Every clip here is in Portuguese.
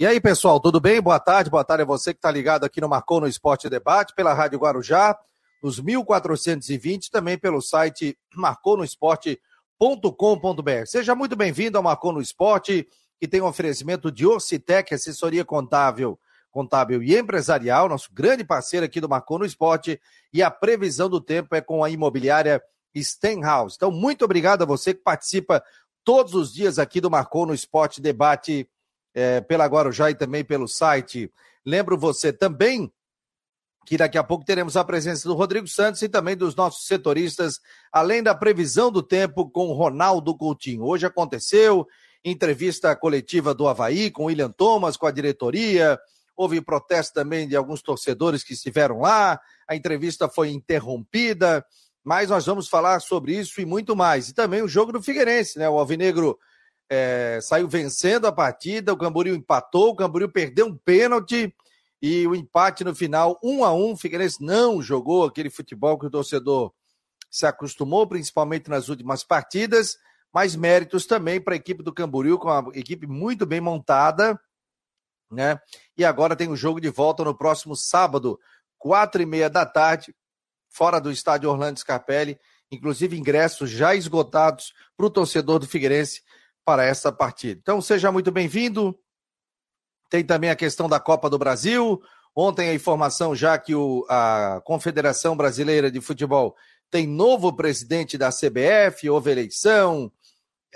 E aí, pessoal, tudo bem? Boa tarde, boa tarde a você que está ligado aqui no Marcou no Esporte Debate, pela Rádio Guarujá, nos 1420, também pelo site marconosport.com.br. Seja muito bem-vindo ao Marcou no Esporte, que tem um oferecimento de Orcitec, assessoria contábil, contábil e empresarial, nosso grande parceiro aqui do Marcou no Esporte, e a previsão do tempo é com a imobiliária Stenhouse. Então, muito obrigado a você que participa todos os dias aqui do Marcou no Esporte Debate é, pela Guarujá e também pelo site. Lembro você também que daqui a pouco teremos a presença do Rodrigo Santos e também dos nossos setoristas, além da previsão do tempo com Ronaldo Coutinho. Hoje aconteceu entrevista coletiva do Havaí com William Thomas, com a diretoria. Houve protesto também de alguns torcedores que estiveram lá. A entrevista foi interrompida, mas nós vamos falar sobre isso e muito mais. E também o jogo do Figueirense, né? O Alvinegro é, saiu vencendo a partida, o Camboriú empatou, o Camboriú perdeu um pênalti e o empate no final, um a um. O Figueirense não jogou aquele futebol que o torcedor se acostumou, principalmente nas últimas partidas, mas méritos também para a equipe do Camboriú, com uma equipe muito bem montada, né? E agora tem o jogo de volta no próximo sábado, quatro e meia da tarde, fora do estádio Orlando Scarpelli, inclusive ingressos já esgotados para o torcedor do Figueirense para essa partida. Então seja muito bem-vindo. Tem também a questão da Copa do Brasil. Ontem a informação já que o, a Confederação Brasileira de Futebol tem novo presidente da CBF, houve eleição.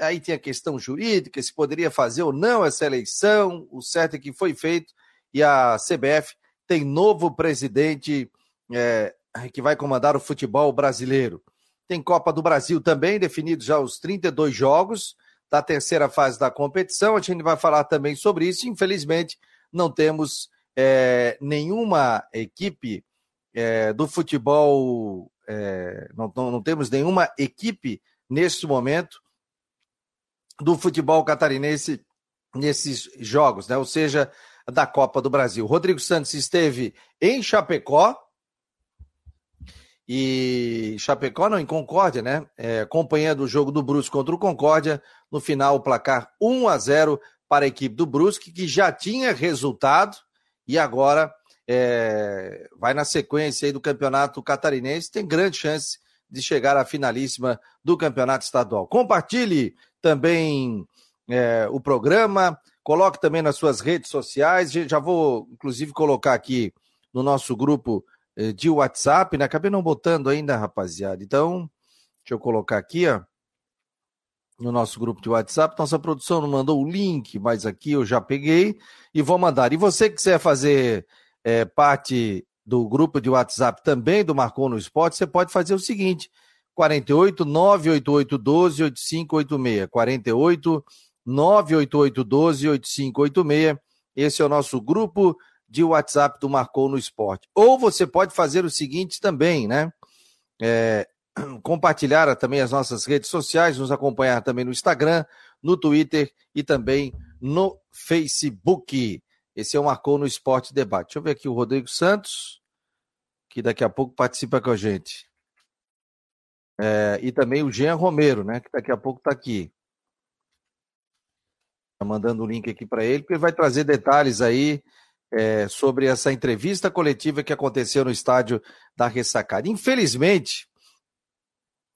Aí tem a questão jurídica, se poderia fazer ou não essa eleição. O certo é que foi feito e a CBF tem novo presidente é, que vai comandar o futebol brasileiro. Tem Copa do Brasil também, definidos já os 32 jogos da terceira fase da competição. A gente vai falar também sobre isso. Infelizmente, não temos é, nenhuma equipe é, do futebol, é, não, não, não, temos nenhuma equipe neste momento do futebol catarinense nesses jogos, né? ou seja, da Copa do Brasil. Rodrigo Santos esteve em Chapecó, e Chapecó, não, em Concórdia, né? É, acompanhando o jogo do Brusque contra o Concórdia. No final, o placar 1 a 0 para a equipe do Brusque, que já tinha resultado e agora é, vai na sequência aí do campeonato catarinense. Tem grande chance de chegar à finalíssima do campeonato estadual. Compartilhe também é, o programa, coloque também nas suas redes sociais. Já vou, inclusive, colocar aqui no nosso grupo de WhatsApp, né? Acabei não botando ainda, rapaziada. Então, deixa eu colocar aqui, ó, no nosso grupo de WhatsApp. Nossa produção não mandou o link, mas aqui eu já peguei e vou mandar. E você que quiser fazer é, parte do grupo de WhatsApp também do Marcou no Esporte, você pode fazer o seguinte: 48 988 12 8586. 48 988 12 8586. Esse é o nosso grupo de WhatsApp do Marcou no Esporte. Ou você pode fazer o seguinte também, né? É, compartilhar também as nossas redes sociais, nos acompanhar também no Instagram, no Twitter e também no Facebook. Esse é o Marcou no Esporte Debate. Deixa eu ver aqui o Rodrigo Santos, que daqui a pouco participa com a gente. É, e também o Jean Romero, né? Que daqui a pouco está aqui. Tá mandando o link aqui para ele, porque ele vai trazer detalhes aí é, sobre essa entrevista coletiva que aconteceu no estádio da Ressacada. Infelizmente,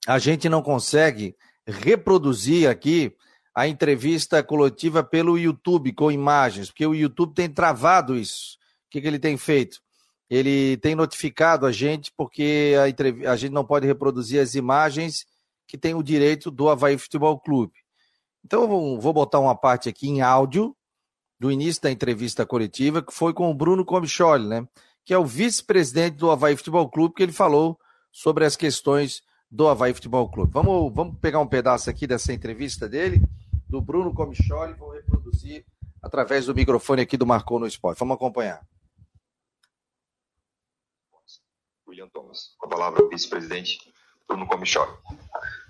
a gente não consegue reproduzir aqui a entrevista coletiva pelo YouTube com imagens, porque o YouTube tem travado isso. O que, que ele tem feito? Ele tem notificado a gente porque a, entrev... a gente não pode reproduzir as imagens que tem o direito do Havaí Futebol Clube. Então, vou botar uma parte aqui em áudio do início da entrevista coletiva, que foi com o Bruno Comicholi, né? Que é o vice-presidente do Havaí Futebol Clube, que ele falou sobre as questões do Havaí Futebol Clube. Vamos, vamos pegar um pedaço aqui dessa entrevista dele, do Bruno Comicholi, vou reproduzir através do microfone aqui do Marcou no Esporte. Vamos acompanhar. William Thomas, com a palavra o vice-presidente Bruno Comicholi.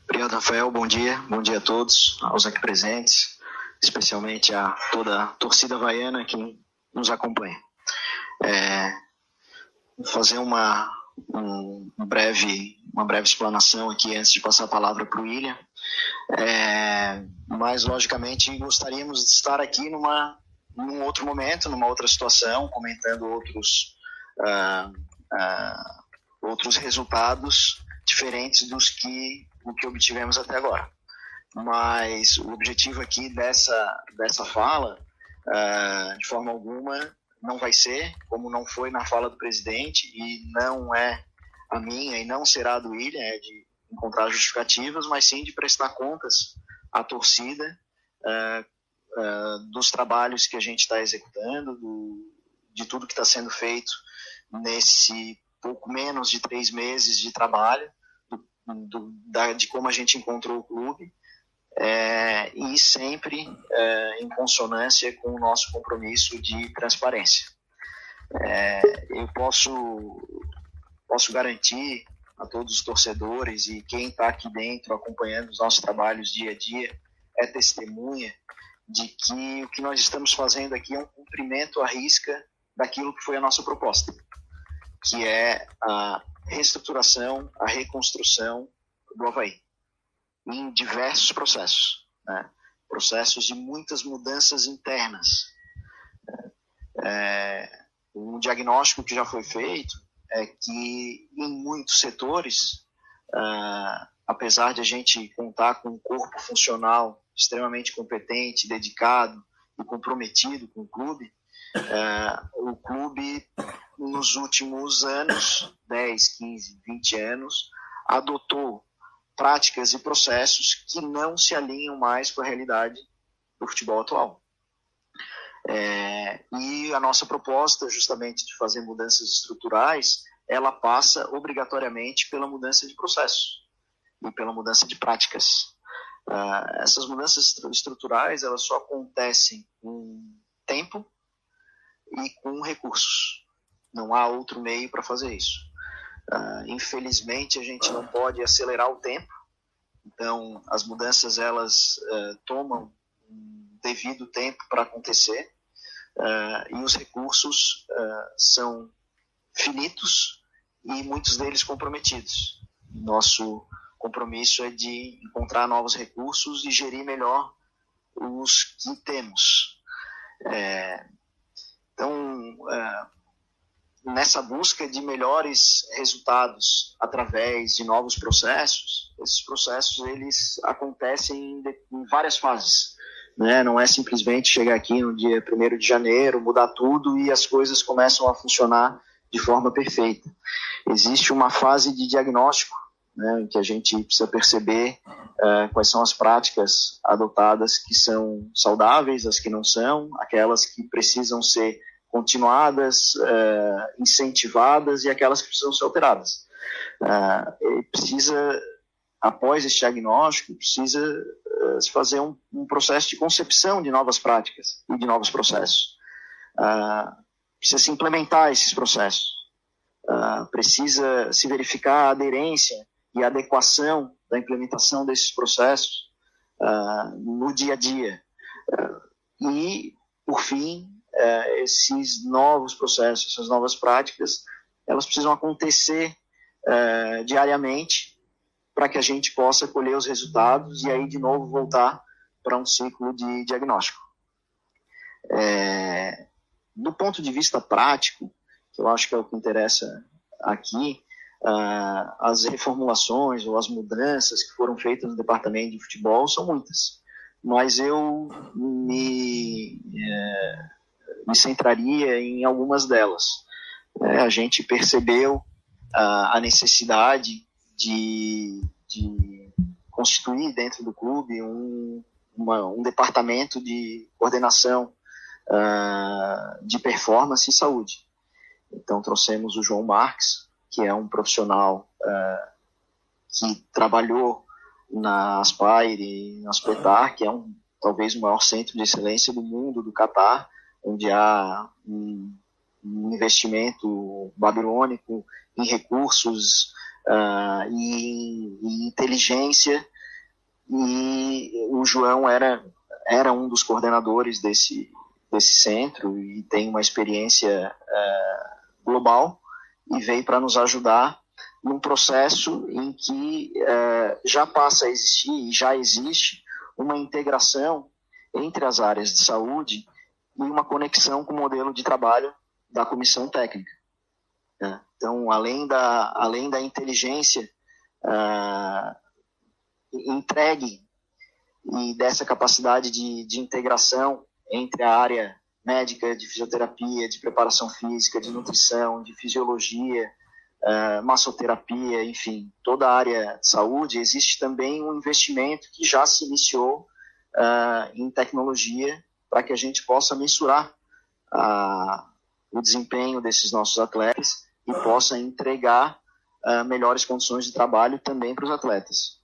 Obrigado, Rafael. Bom dia. Bom dia a todos, aos aqui presentes especialmente a toda a torcida havaiana que nos acompanha. É, fazer uma, um breve, uma breve explanação aqui antes de passar a palavra para o William. É, mas, logicamente, gostaríamos de estar aqui numa, num outro momento, numa outra situação, comentando outros, uh, uh, outros resultados diferentes dos que, do que obtivemos até agora. Mas o objetivo aqui dessa, dessa fala, uh, de forma alguma, não vai ser, como não foi na fala do presidente, e não é a minha e não será a do William, é de encontrar justificativas, mas sim de prestar contas à torcida uh, uh, dos trabalhos que a gente está executando, do, de tudo que está sendo feito nesse pouco menos de três meses de trabalho, do, do, da, de como a gente encontrou o clube, é, e sempre é, em consonância com o nosso compromisso de transparência. É, eu posso, posso garantir a todos os torcedores e quem está aqui dentro acompanhando os nossos trabalhos dia a dia é testemunha de que o que nós estamos fazendo aqui é um cumprimento à risca daquilo que foi a nossa proposta, que é a reestruturação, a reconstrução do Havaí, em diversos processos, né? processos de muitas mudanças internas. É, um diagnóstico que já foi feito é que em muitos setores, uh, apesar de a gente contar com um corpo funcional extremamente competente, dedicado e comprometido com o clube, uh, o clube nos últimos anos, 10, 15, 20 anos, adotou práticas e processos que não se alinham mais com a realidade do futebol atual. É, e a nossa proposta, justamente de fazer mudanças estruturais, ela passa obrigatoriamente pela mudança de processos e pela mudança de práticas. Uh, essas mudanças estruturais elas só acontecem com tempo e com recursos. Não há outro meio para fazer isso. Uh, infelizmente a gente não pode acelerar o tempo. Então as mudanças elas uh, tomam devido tempo para acontecer uh, e os recursos uh, são finitos e muitos deles comprometidos. Nosso compromisso é de encontrar novos recursos e gerir melhor os que temos. É, então, é, nessa busca de melhores resultados através de novos processos, esses processos eles acontecem em várias fases. Né? Não é simplesmente chegar aqui no dia 1 de janeiro, mudar tudo e as coisas começam a funcionar de forma perfeita. Existe uma fase de diagnóstico né, que a gente precisa perceber uh, quais são as práticas adotadas que são saudáveis, as que não são, aquelas que precisam ser continuadas, uh, incentivadas e aquelas que precisam ser alteradas. Uh, precisa, após esse diagnóstico, precisa uh, se fazer um, um, processo de concepção de novas práticas e de novos processos. precisa se implementar esses processos. precisa se verificar a aderência e a adequação da implementação desses processos no dia a dia. e, por fim, é, esses novos processos, essas novas práticas, elas precisam acontecer é, diariamente para que a gente possa colher os resultados e aí de novo voltar para um ciclo de diagnóstico. É, do ponto de vista prático, que eu acho que é o que interessa aqui, uh, as reformulações ou as mudanças que foram feitas no departamento de futebol são muitas, mas eu me é, me centraria em algumas delas. É, a gente percebeu a, a necessidade de, de, constituir dentro do clube um, uma, um departamento de coordenação uh, de performance e saúde. Então trouxemos o João Marques, que é um profissional uh, que trabalhou na Aspire, na Aspetar, que é um, talvez o maior centro de excelência do mundo do Catar, onde há um, um investimento babilônico em recursos uh, e, e inteligência. E o João era era um dos coordenadores desse desse centro e tem uma experiência uh, global e veio para nos ajudar num processo em que uh, já passa a existir e já existe uma integração entre as áreas de saúde e uma conexão com o modelo de trabalho da comissão técnica. Né? Então, além da, além da inteligência uh, entregue e dessa capacidade de, de integração entre a área médica, de fisioterapia, de preparação física, de nutrição, de fisiologia, uh, massoterapia, enfim, toda a área de saúde, existe também um investimento que já se iniciou uh, em tecnologia para que a gente possa mensurar uh, o desempenho desses nossos atletas e possa entregar melhores condições de trabalho também para os atletas.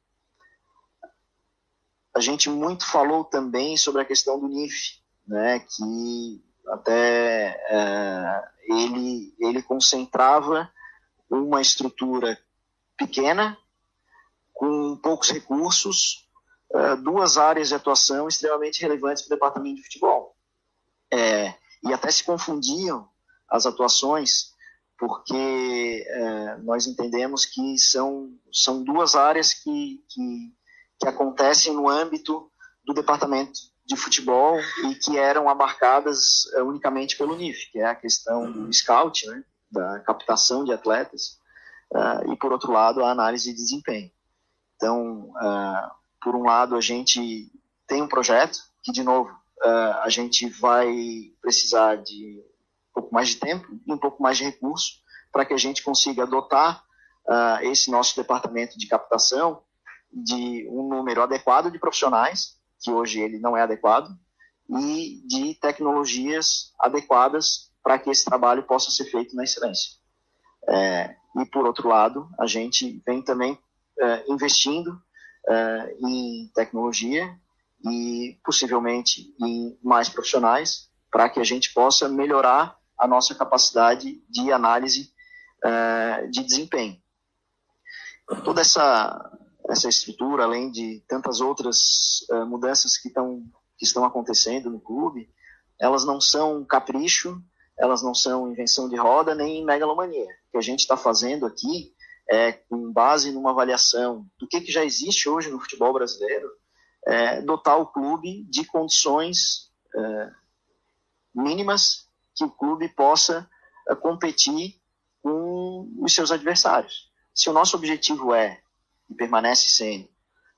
A gente muito falou também sobre a questão do NIF, né, que até é, ele, ele concentrava uma estrutura pequena, com poucos recursos, é, duas áreas de atuação extremamente relevantes para o departamento de futebol. É, e até se confundiam as atuações, porque é, nós entendemos que são, são duas áreas que, que, que acontecem no âmbito do departamento de futebol e que eram abarcadas uh, unicamente pelo NIF, que é a questão do scout, né, da captação de atletas, uh, e por outro lado a análise de desempenho. Então, uh, por um lado a gente tem um projeto que de novo a gente vai precisar de um pouco mais de tempo e um pouco mais de recurso para que a gente consiga dotar esse nosso departamento de captação de um número adequado de profissionais que hoje ele não é adequado, e de tecnologias adequadas para que esse trabalho possa ser feito na excelência. É, e, por outro lado, a gente vem também é, investindo é, em tecnologia e, possivelmente, em mais profissionais para que a gente possa melhorar a nossa capacidade de análise é, de desempenho. Toda essa essa estrutura, além de tantas outras uh, mudanças que, tão, que estão acontecendo no clube, elas não são capricho, elas não são invenção de roda nem megalomania. O que a gente está fazendo aqui é, com base numa avaliação do que, que já existe hoje no futebol brasileiro, é, dotar o clube de condições é, mínimas que o clube possa é, competir com os seus adversários. Se o nosso objetivo é e permanece sem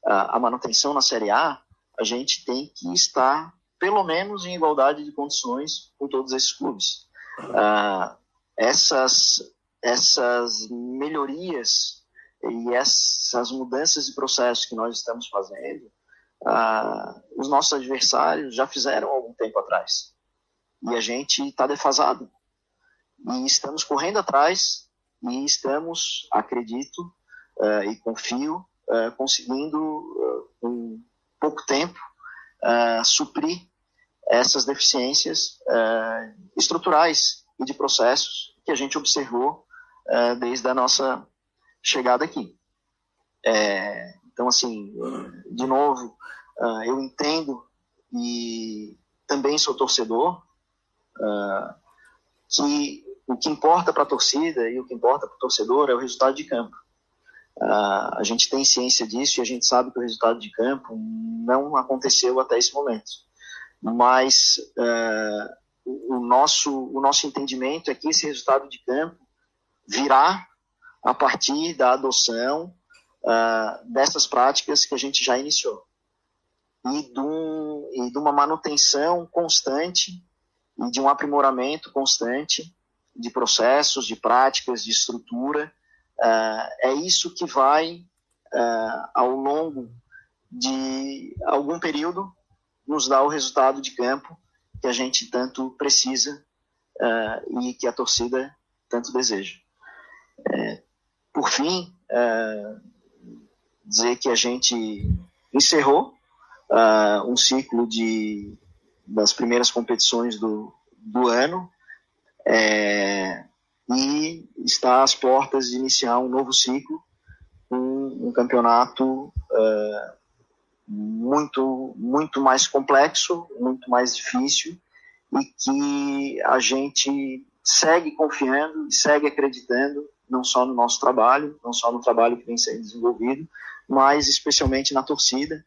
a manutenção na Série A, a gente tem que estar pelo menos em igualdade de condições com todos esses clubes. Uh, essas, essas melhorias e essas mudanças de processo que nós estamos fazendo, uh, os nossos adversários já fizeram algum tempo atrás. E a gente está defasado. E estamos correndo atrás e estamos, acredito, uh, e confio, uh, conseguindo, uh, em pouco tempo, suprir essas deficiências estruturais e de processos que a gente observou desde a nossa chegada aqui. É, então, assim, de novo, eu entendo e também sou torcedor que o que importa para a torcida e o que importa para o torcedor é o resultado de campo. Uh, a gente tem ciência disso e a gente sabe que o resultado de campo não aconteceu até esse momento. Mas uh, o, nosso, o nosso entendimento é que esse resultado de campo virá a partir da adoção uh, dessas práticas que a gente já iniciou e de, um, e de uma manutenção constante e de um aprimoramento constante de processos, de práticas, de estrutura Uh, é isso que vai, uh, ao longo de algum período, nos dar o resultado de campo que a gente tanto precisa uh, e que a torcida tanto deseja. É, por fim, dizer que a gente encerrou um ciclo de, das primeiras competições do, do ano. É, e está às portas de iniciar um novo ciclo, um, um campeonato uh, muito, muito mais complexo, muito mais difícil e que a gente segue confiando e segue acreditando não só no nosso trabalho, não só no trabalho que vem sendo desenvolvido, mas especialmente na torcida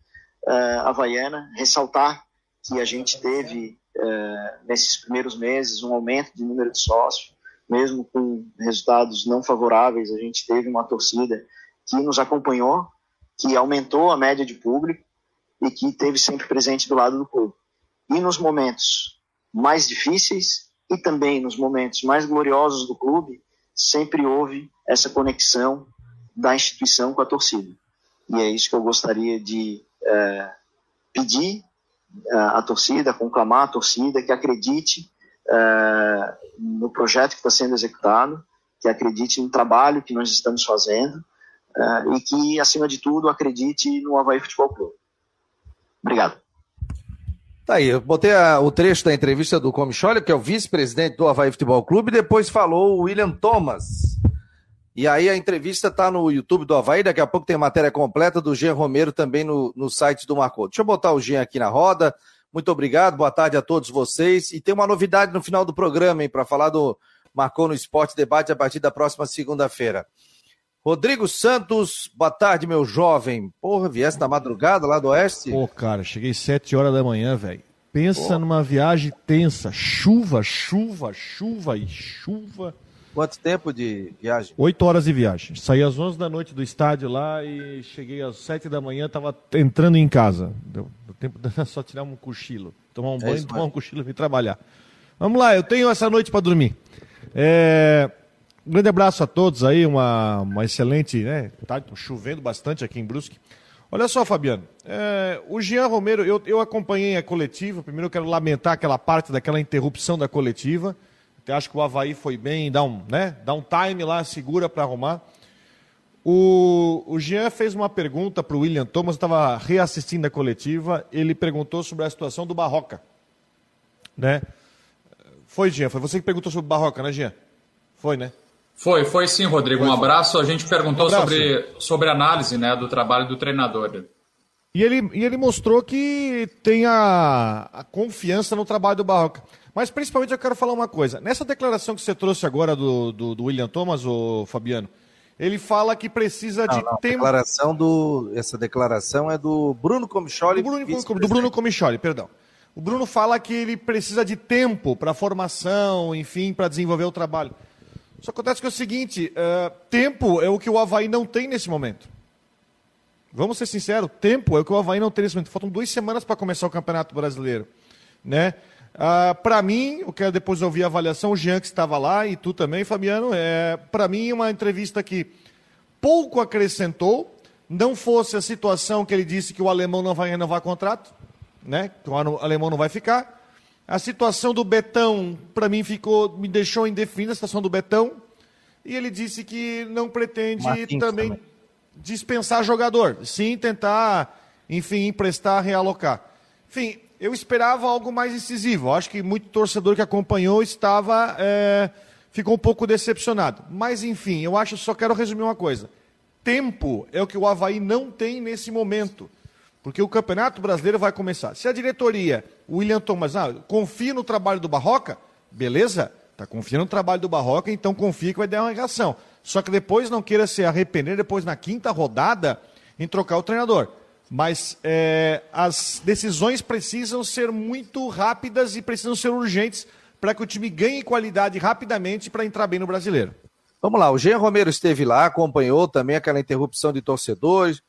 uh, havaiana, ressaltar que a gente teve é, nesses primeiros meses, um aumento de número de sócios, mesmo com resultados não favoráveis, a gente teve uma torcida que nos acompanhou, que aumentou a média de público e que esteve sempre presente do lado do clube. E nos momentos mais difíceis e também nos momentos mais gloriosos do clube, sempre houve essa conexão da instituição com a torcida. E é isso que eu gostaria de é, pedir é, à torcida, conclamar a torcida que acredite é, no projeto que está sendo executado, que acredite no trabalho que nós estamos fazendo é, e que, acima de tudo, acredite no Havaí Futebol Clube. Obrigado. Tá aí, eu botei a, o trecho da entrevista do Comicholi, que é o vice-presidente do Havaí Futebol Clube, depois falou o William Thomas. E aí a entrevista está no YouTube do Havaí, daqui a pouco tem matéria completa do Jean Romero também no, no site do Marcou. Deixa eu botar o Jean aqui na roda. Muito obrigado, boa tarde a todos vocês. E tem uma novidade no final do programa, hein, para falar do Marcou no Esporte Debate a partir da próxima segunda-feira. Rodrigo Santos, boa tarde, meu jovem. Porra, viesse na madrugada lá do Oeste? Pô, cara, cheguei sete horas da manhã, velho. Pensa Pô. numa viagem tensa. Chuva, chuva, chuva e chuva. Quanto tempo de viagem? Oito horas de viagem. Saí às onze da noite do estádio lá e cheguei às sete da manhã, tava entrando em casa. Deu, deu tempo de só tirar um cochilo. Tomar um é banho, tomar um cochilo e vir trabalhar. Vamos lá, eu tenho essa noite para dormir. É, um grande abraço a todos aí, uma, uma excelente, né? Tá chovendo bastante aqui em Brusque. Olha só, Fabiano, é, o Jean Romero, eu, eu acompanhei a coletiva. Primeiro eu quero lamentar aquela parte daquela interrupção da coletiva. Até acho que o Havaí foi bem, dá um, né, dá um time lá, segura para arrumar. O, o Jean fez uma pergunta para o William Thomas, estava reassistindo a coletiva, ele perguntou sobre a situação do Barroca. Né? Foi, Jean, foi você que perguntou sobre o Barroca, né, Jean? Foi, né? Foi, foi sim, Rodrigo. Um abraço. A gente perguntou um sobre, sobre análise né, do trabalho do treinador. E ele, e ele mostrou que tem a, a confiança no trabalho do Barroca. Mas principalmente eu quero falar uma coisa. Nessa declaração que você trouxe agora do, do, do William Thomas, o Fabiano, ele fala que precisa não, de não, tempo. Declaração do, essa declaração é do Bruno Comicholi. Do Bruno, do Bruno Comicholi, perdão. O Bruno fala que ele precisa de tempo para formação, enfim, para desenvolver o trabalho. Só acontece que é o seguinte: uh, tempo é o que o Havaí não tem nesse momento. Vamos ser sinceros, tempo é o que o Havaí não tem nesse momento. Faltam duas semanas para começar o Campeonato Brasileiro. Né? Ah, para mim, eu quero depois ouvir a avaliação, o Jean que estava lá e tu também, Fabiano, é, para mim uma entrevista que pouco acrescentou, não fosse a situação que ele disse que o alemão não vai renovar contrato, né? que o alemão não vai ficar, a situação do Betão, para mim, ficou, me deixou indefinida a situação do Betão. E ele disse que não pretende também, também, dispensar jogador, sim tentar, enfim, emprestar, realocar. Enfim, eu esperava algo mais incisivo. Acho que muito torcedor que acompanhou estava. É, ficou um pouco decepcionado. Mas, enfim, eu acho, só quero resumir uma coisa. Tempo é o que o Havaí não tem nesse momento. Porque o Campeonato Brasileiro vai começar. Se a diretoria, o William Thomas, ah, confia no trabalho do Barroca, beleza, está confiando no trabalho do Barroca, então confia que vai dar uma reação. Só que depois não queira se arrepender, depois na quinta rodada, em trocar o treinador. Mas é, as decisões precisam ser muito rápidas e precisam ser urgentes para que o time ganhe qualidade rapidamente para entrar bem no brasileiro. Vamos lá, o Jean Romero esteve lá, acompanhou também aquela interrupção de torcedores,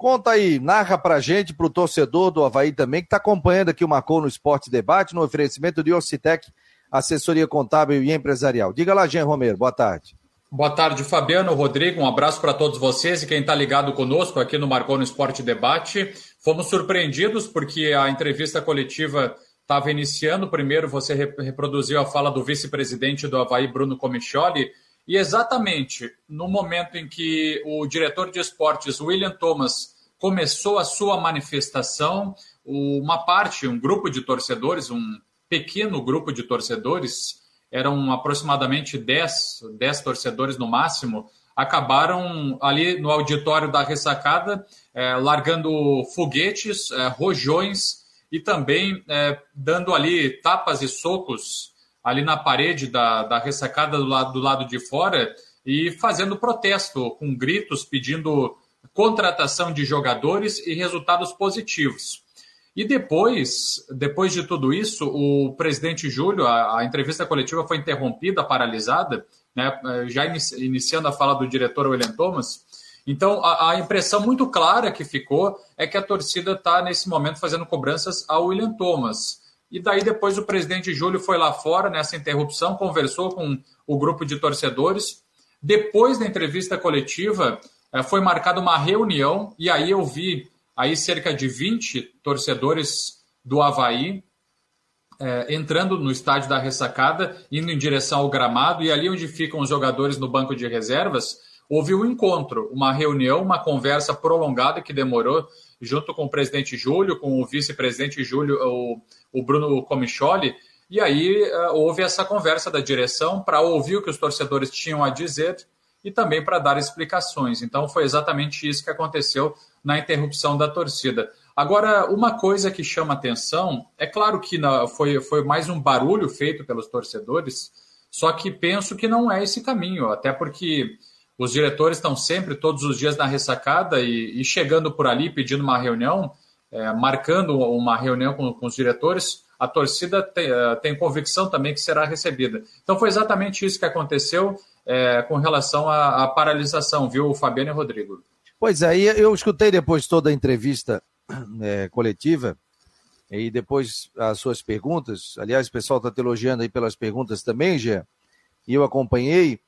Conta aí, narra pra gente, pro torcedor do Havaí também, que está acompanhando aqui o Marcou no Esporte Debate, no oferecimento de Ocitec, assessoria contábil e empresarial. Diga lá, Jean Romero, boa tarde. Boa tarde, Fabiano, Rodrigo, um abraço para todos vocês e quem está ligado conosco aqui no Marcou no Esporte Debate. Fomos surpreendidos porque a entrevista coletiva estava iniciando. Primeiro, você reproduziu a fala do vice-presidente do Havaí, Bruno Comichioli, e exatamente no momento em que o diretor de esportes, William Thomas, começou a sua manifestação, uma parte, um grupo de torcedores, um pequeno grupo de torcedores, eram aproximadamente 10, 10 torcedores no máximo, acabaram ali no auditório da ressacada, é, largando foguetes, é, rojões e também é, dando ali tapas e socos ali na parede da, da ressacada do lado, do lado de fora e fazendo protesto, com gritos pedindo contratação de jogadores e resultados positivos. E depois, depois de tudo isso, o presidente Júlio, a, a entrevista coletiva foi interrompida, paralisada, né, já inici, iniciando a fala do diretor William Thomas. Então, a, a, impressão muito clara que ficou é que a torcida está, nesse momento, fazendo cobranças ao William Thomas. E daí, depois, o presidente Júlio foi lá fora, nessa interrupção, conversou com o grupo de torcedores. Depois da entrevista coletiva, eh, foi marcada uma reunião, e aí eu vi aí cerca de 20 torcedores do Havaí é, entrando no estádio da ressacada, indo em direção ao gramado, e ali onde ficam os jogadores no banco de reservas, houve um encontro, uma reunião, uma conversa prolongada que demorou, junto com o presidente Júlio, com o vice-presidente Júlio, o, o Bruno Comicholi, e aí uh, houve essa conversa da direção para ouvir o que os torcedores tinham a dizer e também para dar explicações. Então foi exatamente isso que aconteceu na interrupção da torcida. Agora, uma coisa que chama atenção, é claro que foi, foi mais um barulho feito pelos torcedores, só que penso que não é esse caminho, até porque os diretores estão sempre, todos os dias, na ressacada e, e chegando por ali pedindo uma reunião, é, marcando uma reunião com, com, os diretores, a torcida tem, é, tem, convicção também que será recebida. Então foi exatamente isso que aconteceu é, com relação à, à paralisação, viu, Fabiano e Rodrigo? Pois é, eu escutei depois toda a entrevista é, coletiva e depois as suas perguntas. Aliás, o pessoal está te elogiando aí pelas perguntas também, Gê, e eu acompanhei.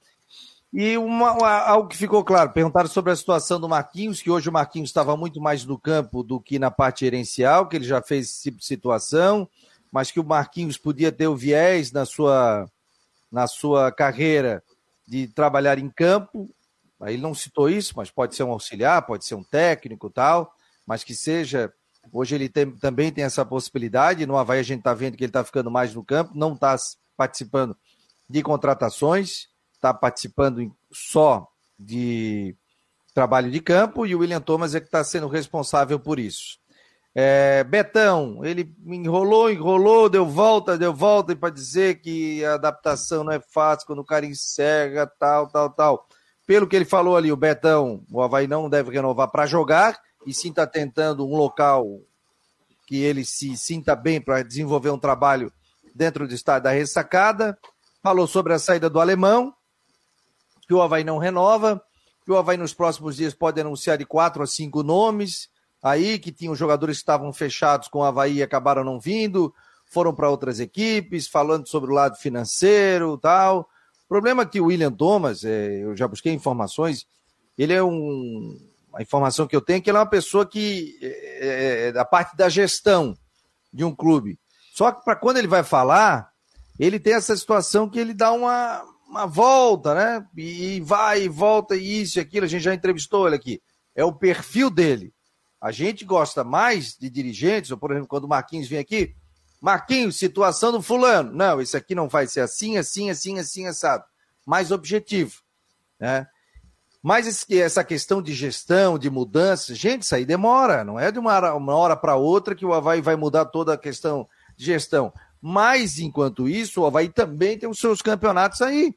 E uma, uma, algo que ficou claro, perguntaram sobre a situação do Marquinhos, que hoje o Marquinhos estava muito mais no campo do que na parte gerencial, que ele já fez esse tipo de situação, mas que o Marquinhos podia ter o viés na sua, na sua carreira de trabalhar em campo, ele não citou isso, mas pode ser um auxiliar, pode ser um técnico tal, mas que seja. Hoje ele tem, também tem essa possibilidade. No Havaí a gente está vendo que ele está ficando mais no campo, não está participando de contratações, está participando só de trabalho de campo e o William Thomas é que está sendo responsável por isso. É, Betão, ele enrolou, enrolou, deu volta, deu volta para dizer que a adaptação não é fácil quando o cara encerra, tal, tal, tal pelo que ele falou ali, o Betão, o Havaí não deve renovar para jogar, e sim está tentando um local que ele se sinta bem para desenvolver um trabalho dentro do estádio da ressacada. Falou sobre a saída do alemão, que o Havaí não renova, que o Havaí nos próximos dias pode anunciar de quatro a cinco nomes, aí que tinham jogadores que estavam fechados com o Havaí e acabaram não vindo, foram para outras equipes, falando sobre o lado financeiro tal problema é que o William Thomas, é, eu já busquei informações, ele é um. A informação que eu tenho é que ele é uma pessoa que é, é, é da parte da gestão de um clube. Só que para quando ele vai falar, ele tem essa situação que ele dá uma, uma volta, né? E vai e volta, e isso e aquilo. A gente já entrevistou ele aqui. É o perfil dele. A gente gosta mais de dirigentes, ou por exemplo, quando o Marquinhos vem aqui, Marquinhos, situação do fulano. Não, isso aqui não vai ser assim, assim, assim, assim, assado. Mais objetivo. Né? Mas essa questão de gestão, de mudança, gente, isso aí demora. Não é de uma hora, uma hora para outra que o Havaí vai mudar toda a questão de gestão. Mas, enquanto isso, o Havaí também tem os seus campeonatos aí.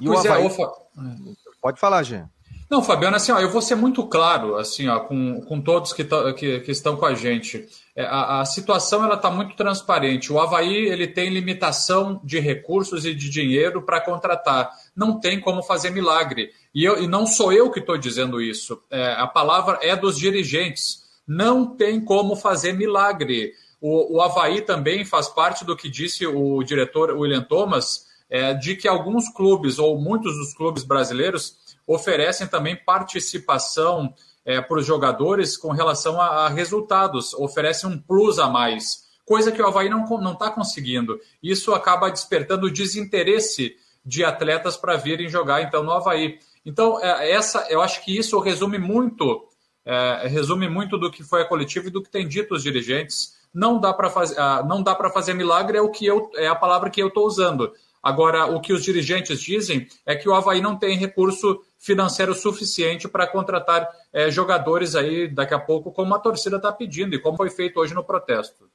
E pois o é, Havaí... é, Pode falar, Jean. Não, Fabiano, assim, ó, eu vou ser muito claro, assim, ó, com, com todos que, que, que estão com a gente. É, a, a, situação ela está muito transparente. O Havaí ele tem limitação de recursos e de dinheiro para contratar. Não tem como fazer milagre. E, eu, e não sou eu que estou dizendo isso. É, a palavra é dos dirigentes. Não tem como fazer milagre. O, o Havaí também faz parte do que disse o diretor William Thomas, é, de que alguns clubes, ou muitos dos clubes brasileiros, oferecem também participação é, para os jogadores com relação a, a, resultados, oferecem um plus a mais, coisa que o Havaí não está conseguindo. Isso acaba despertando desinteresse de atletas para virem jogar então no Havaí. Então, é, essa, eu acho que isso resume muito, é, resume muito do que foi a coletiva e do que tem dito os dirigentes. Não dá para fazer, ah, não dá para fazer milagre é o que eu é a palavra que eu estou usando. Agora, o que os dirigentes dizem é que o Havaí não tem recurso financeiro suficiente para contratar é, jogadores aí daqui a pouco, como a torcida está pedindo e como foi feito hoje no protesto.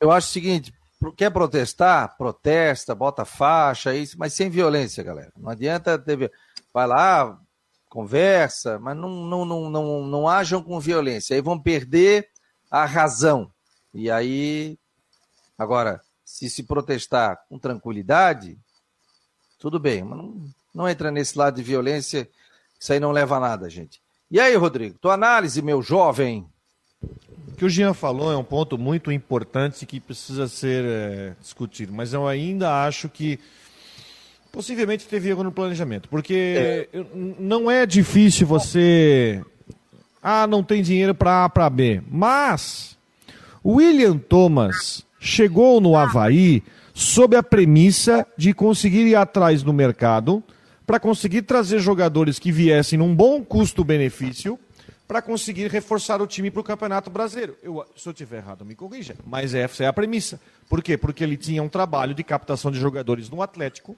Eu acho o seguinte: quer protestar? Protesta, bota faixa, isso, mas sem violência, galera. Não adianta ter. Vai lá, conversa, mas não, não, não, não, não ajam com violência. Aí vão perder a razão. E aí, agora, se se protestar com tranquilidade, tudo bem, mas não, não entra nesse lado de violência, isso aí não leva a nada, gente. E aí, Rodrigo, tua análise, meu jovem? O que o Jean falou é um ponto muito importante que precisa ser é, discutido, mas eu ainda acho que possivelmente teve erro no planejamento, porque é. não é difícil você. Ah, não tem dinheiro para A para B, mas William Thomas chegou no Havaí sob a premissa de conseguir ir atrás no mercado para conseguir trazer jogadores que viessem num bom custo-benefício para conseguir reforçar o time para o Campeonato Brasileiro. Eu, se eu estiver errado, me corrija. Mas essa é a premissa. Por quê? Porque ele tinha um trabalho de captação de jogadores no Atlético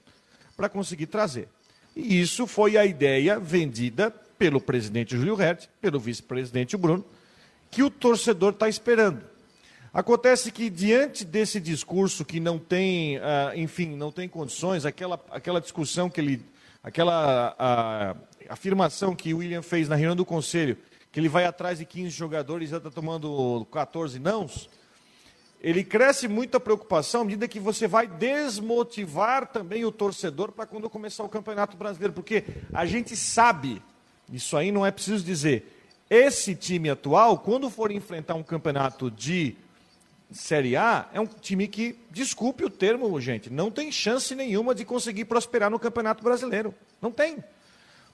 para conseguir trazer. E isso foi a ideia vendida pelo presidente Júlio Hertz, pelo vice-presidente Bruno, que o torcedor está esperando. Acontece que, diante desse discurso que não tem, uh, enfim, não tem condições, aquela, aquela discussão que ele. aquela uh, afirmação que o William fez na reunião do conselho, que ele vai atrás de 15 jogadores e já está tomando 14 nãos, ele cresce muita preocupação à medida que você vai desmotivar também o torcedor para quando começar o Campeonato Brasileiro, porque a gente sabe, isso aí não é preciso dizer, esse time atual, quando for enfrentar um campeonato de Série A é um time que, desculpe o termo, gente, não tem chance nenhuma de conseguir prosperar no Campeonato Brasileiro. Não tem.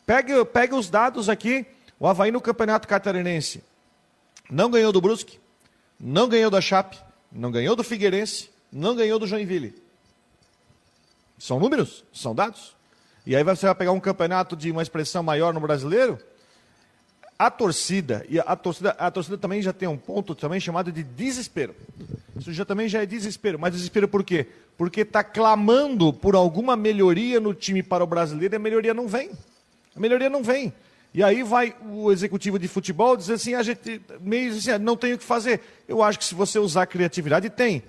Pegue, pegue os dados aqui. O Havaí no Campeonato Catarinense não ganhou do Brusque, não ganhou da Chape, não ganhou do Figueirense, não ganhou do Joinville. São números, são dados. E aí você vai pegar um campeonato de uma expressão maior no brasileiro, a torcida, e a torcida, a torcida também já tem um ponto também chamado de desespero. Isso já também já é desespero. Mas desespero por quê? Porque está clamando por alguma melhoria no time para o brasileiro e a melhoria não vem. A melhoria não vem. E aí vai o executivo de futebol dizer assim, a gente meio assim, não tem o que fazer. Eu acho que se você usar criatividade, tem.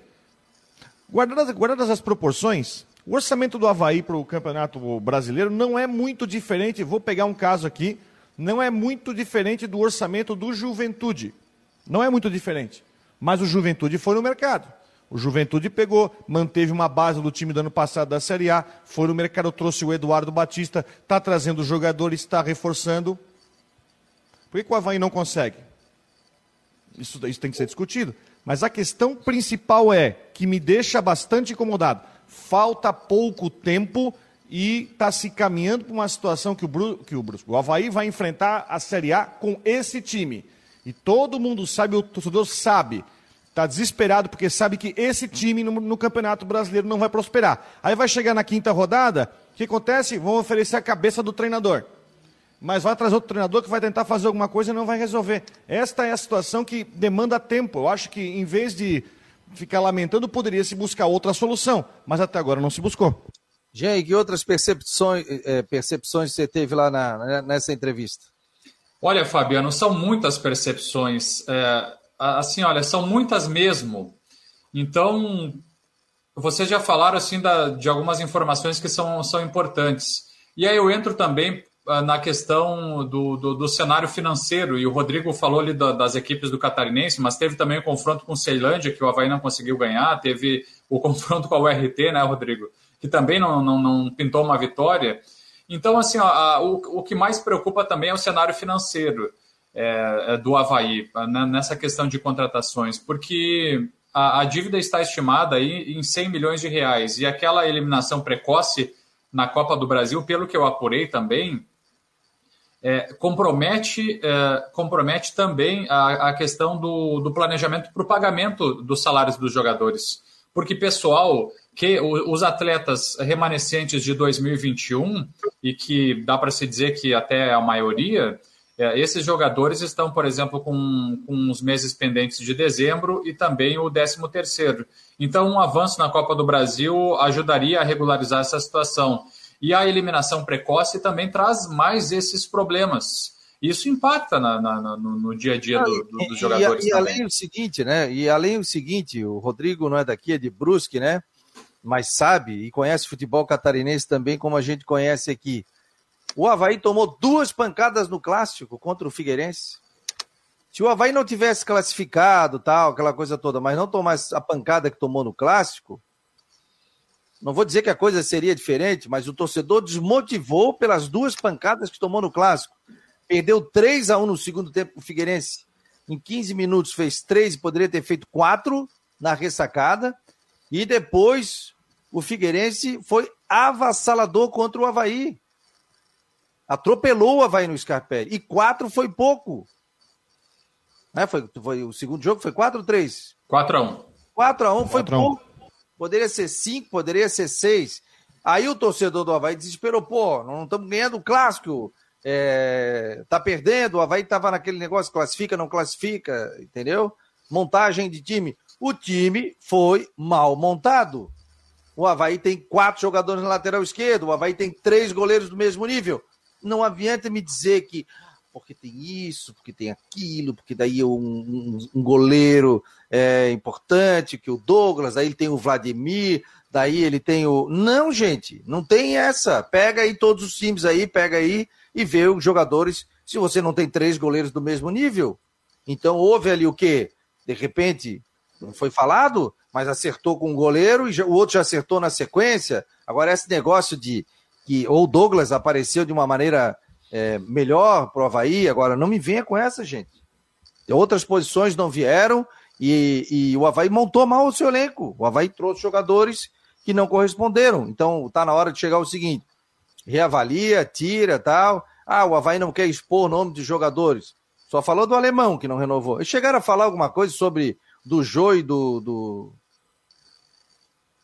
Guardadas, guardadas as proporções, o orçamento do Havaí para o campeonato brasileiro não é muito diferente. Vou pegar um caso aqui não é muito diferente do orçamento do Juventude. Não é muito diferente. Mas o Juventude foi no mercado. O Juventude pegou, manteve uma base do time do ano passado da Série A, foi no mercado, trouxe o Eduardo Batista, está trazendo jogadores, está reforçando. Por que, que o Havaí não consegue? Isso, isso tem que ser discutido. Mas a questão principal é, que me deixa bastante incomodado, falta pouco tempo e está se caminhando para uma situação que o, Bru, que o o Havaí vai enfrentar a Série A com esse time. E todo mundo sabe, o torcedor sabe, está desesperado porque sabe que esse time no, no, Campeonato Brasileiro não vai prosperar. Aí vai chegar na quinta rodada, o que acontece? Vão oferecer a cabeça do treinador. Mas vai trazer outro treinador que vai tentar fazer alguma coisa e não vai resolver. Esta é a situação que demanda tempo. Eu acho que em vez de ficar lamentando, poderia se buscar outra solução. Mas até agora não se buscou. Gente, que outras percepções, é, percepções você teve lá na, nessa entrevista? Olha, Fabiano, são muitas percepções. É, assim, olha, são muitas mesmo. Então, vocês já falaram assim da, de algumas informações que são, são importantes. E aí eu entro também ah, na questão do, do, do, cenário financeiro, e o Rodrigo falou ali da, das equipes do Catarinense, mas teve também o confronto com o Ceilândia, que o Havaí não conseguiu ganhar, teve o confronto com a URT, né, Rodrigo? Que também não, não, não pintou uma vitória. Então, assim, ó, a, o, o que mais preocupa também é o cenário financeiro é, é do Havaí, né, nessa questão de contratações, porque a, a, dívida está estimada aí em 100 milhões de reais e aquela eliminação precoce na Copa do Brasil, pelo que eu apurei também, é, compromete, é, compromete também a, a questão do, do planejamento para o pagamento dos salários dos jogadores. Porque, pessoal, que os atletas remanescentes de 2021, e que dá para se dizer que até a maioria, é, esses jogadores estão, por exemplo, com, com os meses pendentes de dezembro e também o 13 terceiro. Então, um avanço na Copa do Brasil ajudaria a regularizar essa situação. E a eliminação precoce também traz mais esses problemas. Isso impacta na, na, no, no, dia a dia do, do, dos jogadores. E, e além do seguinte, né? E além do seguinte, o Rodrigo não é daqui, é de Brusque, né? Mas sabe e conhece futebol catarinense também como a gente conhece aqui. O Havaí tomou duas pancadas no clássico contra o Figueirense. Se o Havaí não tivesse classificado, tal, aquela coisa toda, mas não tomasse a pancada que tomou no clássico, não vou dizer que a coisa seria diferente, mas o torcedor desmotivou pelas duas pancadas que tomou no clássico. Perdeu 3 a 1 no segundo tempo o Figueirense. Em 15 minutos fez 3 e poderia ter feito 4 na ressacada. E depois o Figueirense foi avassalador contra o Havaí. Atropelou o Havaí no Scarpelli. E 4 foi pouco. Né? Foi, foi, o segundo jogo foi 4 ou 3? 4 a 1 4 a 1 foi pouco. Poderia ser 5, poderia ser 6. Aí o torcedor do Havaí desesperou, pô, não estamos ganhando o clássico, é, tá perdendo, o Havaí estava naquele negócio, classifica, não classifica, entendeu? Montagem de time. O time foi mal montado. O Havaí tem quatro jogadores na lateral esquerdo, o Havaí tem três goleiros do mesmo nível. Não adianta me dizer que porque tem isso, porque tem aquilo, porque daí um, um, um goleiro é importante, que o Douglas, daí ele tem o Vladimir, daí ele tem o. Não, gente, não tem essa. Pega aí todos os times aí, pega aí e vê os jogadores. Se você não tem três goleiros do mesmo nível, então houve ali o quê? De repente, não foi falado, mas acertou com o goleiro e o outro já acertou na sequência. Agora, esse negócio de que ou Douglas apareceu de uma maneira é, melhor para o Havaí. Agora, não me venha com essa, gente. Outras posições não vieram e, e o Havaí montou mal o seu elenco. O Havaí trouxe jogadores que não corresponderam. Então, está na hora de chegar o seguinte: reavalia, tira tal. Ah, o Havaí não quer expor o nome de jogadores. Só falou do alemão que não renovou. E chegaram a falar alguma coisa sobre do Jô e do, do...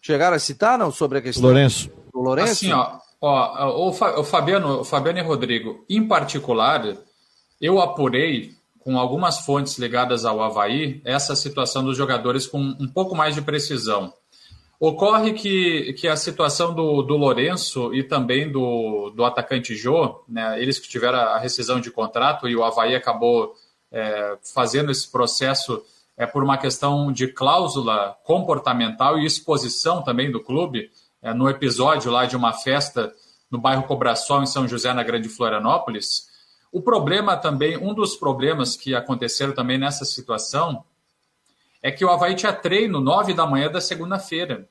Chegaram a citar, não, sobre a questão Lourenço. do Lourenço? Assim, ó, Ó, o Fabiano, o Fabiano e Rodrigo, em particular, eu apurei com algumas fontes ligadas ao Havaí essa situação dos jogadores com um pouco mais de precisão. Ocorre que, que a situação do, do Lourenço e também do, do atacante Jô, né, eles que tiveram a rescisão de contrato e o Havaí acabou é, fazendo esse processo é, por uma questão de cláusula comportamental e exposição também do clube, é, no episódio lá de uma festa no bairro Cobraçol, em São José, na Grande Florianópolis. O problema também, um dos problemas que aconteceram também nessa situação, é que o Havaí tinha treino nove da manhã da segunda-feira.